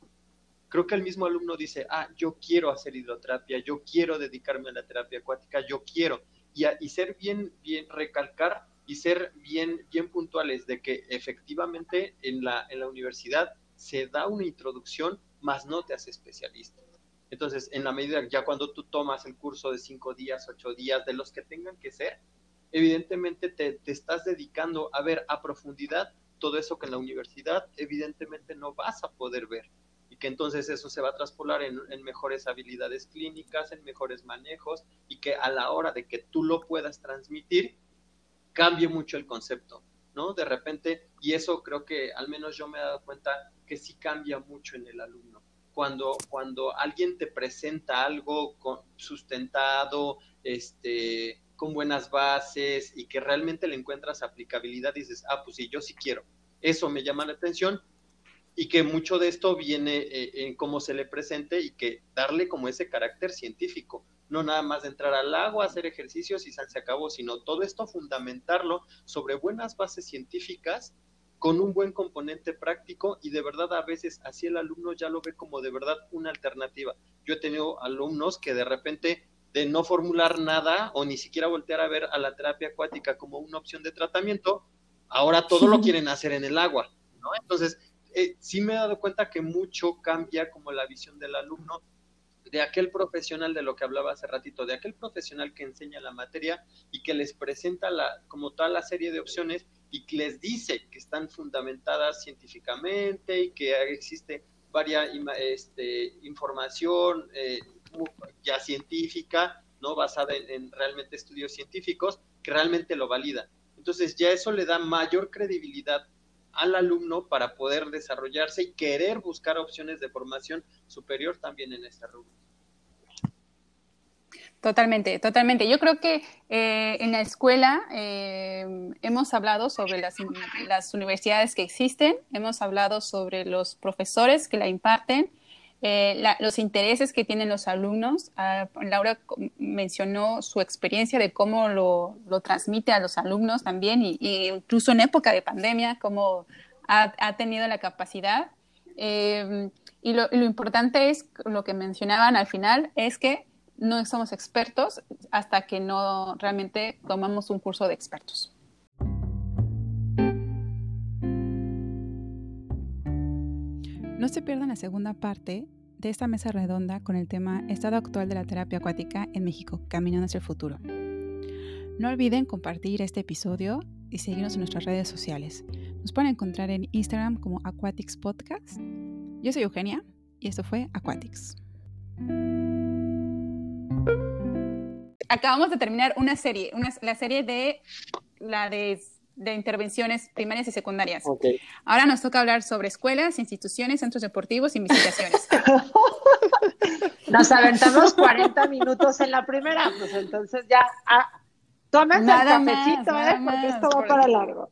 creo que el mismo alumno dice, ah, yo quiero hacer hidroterapia, yo quiero dedicarme a la terapia acuática, yo quiero. Y, y ser bien, bien, recalcar y ser bien, bien puntuales de que efectivamente en la, en la universidad se da una introducción, más no te hace especialista. Entonces, en la medida, ya cuando tú tomas el curso de cinco días, ocho días, de los que tengan que ser, evidentemente te, te estás dedicando a ver a profundidad todo eso que en la universidad evidentemente no vas a poder ver que entonces eso se va a traspolar en, mejores habilidades clínicas, en mejores manejos y que a la hora de que tú lo puedas transmitir, cambie mucho el concepto, ¿no? De repente, y eso creo que al menos yo me he dado cuenta que sí cambia mucho en el alumno. Cuando, cuando alguien te presenta algo sustentado, este, con buenas bases y que realmente le encuentras aplicabilidad, dices, ah, pues sí, yo sí quiero. Eso me llama la atención y que mucho de esto viene eh, en cómo se le presente y que darle como ese carácter científico, no nada más de entrar al agua, hacer ejercicios y se acabó, sino todo esto fundamentarlo sobre buenas bases científicas con un buen componente práctico y de verdad a veces así el alumno ya lo ve como de verdad una alternativa. Yo he tenido alumnos que de repente de no formular nada o ni siquiera voltear a ver a la terapia acuática como una opción de tratamiento, ahora todo lo quieren hacer en el agua, ¿no? Entonces, eh, sí me he dado cuenta que mucho cambia como la visión del alumno de aquel profesional de lo que hablaba hace ratito, de aquel profesional que enseña la materia y que les presenta la, como tal la serie de opciones y que les dice que están fundamentadas científicamente y que existe varias este, información eh, ya científica, ¿no? Basada en, realmente estudios científicos, que realmente lo valida. Entonces ya eso le da mayor credibilidad al alumno para poder desarrollarse y querer buscar opciones de formación superior también en este rubro. Totalmente, totalmente. Yo creo que eh, en la escuela eh, hemos hablado sobre las, las, universidades que existen, hemos hablado sobre los profesores que la imparten, eh, los intereses que tienen los alumnos. Ah, Laura mencionó su experiencia de cómo lo, lo transmite a los alumnos también, y, incluso en época de pandemia, cómo ha, ha tenido la capacidad. Eh, y lo, lo, importante es, lo que mencionaban al final, es que no somos expertos hasta que no realmente tomamos un curso de expertos. No se pierdan la segunda parte de esta mesa redonda con el tema Estado actual de la terapia acuática en México, caminando hacia el futuro. No olviden compartir este episodio y seguirnos en nuestras redes sociales. Nos pueden encontrar en Instagram como Aquatics Podcast. Yo soy Eugenia y esto fue Aquatics. Acabamos de terminar una serie, la serie de la de de intervenciones primarias y secundarias. Ahora nos toca hablar sobre escuelas, instituciones, centros deportivos, investigaciones. Nos aventamos 40 minutos en la primera, pues entonces ya ah, tomen el cafecito, ¿eh? porque esto va para largo.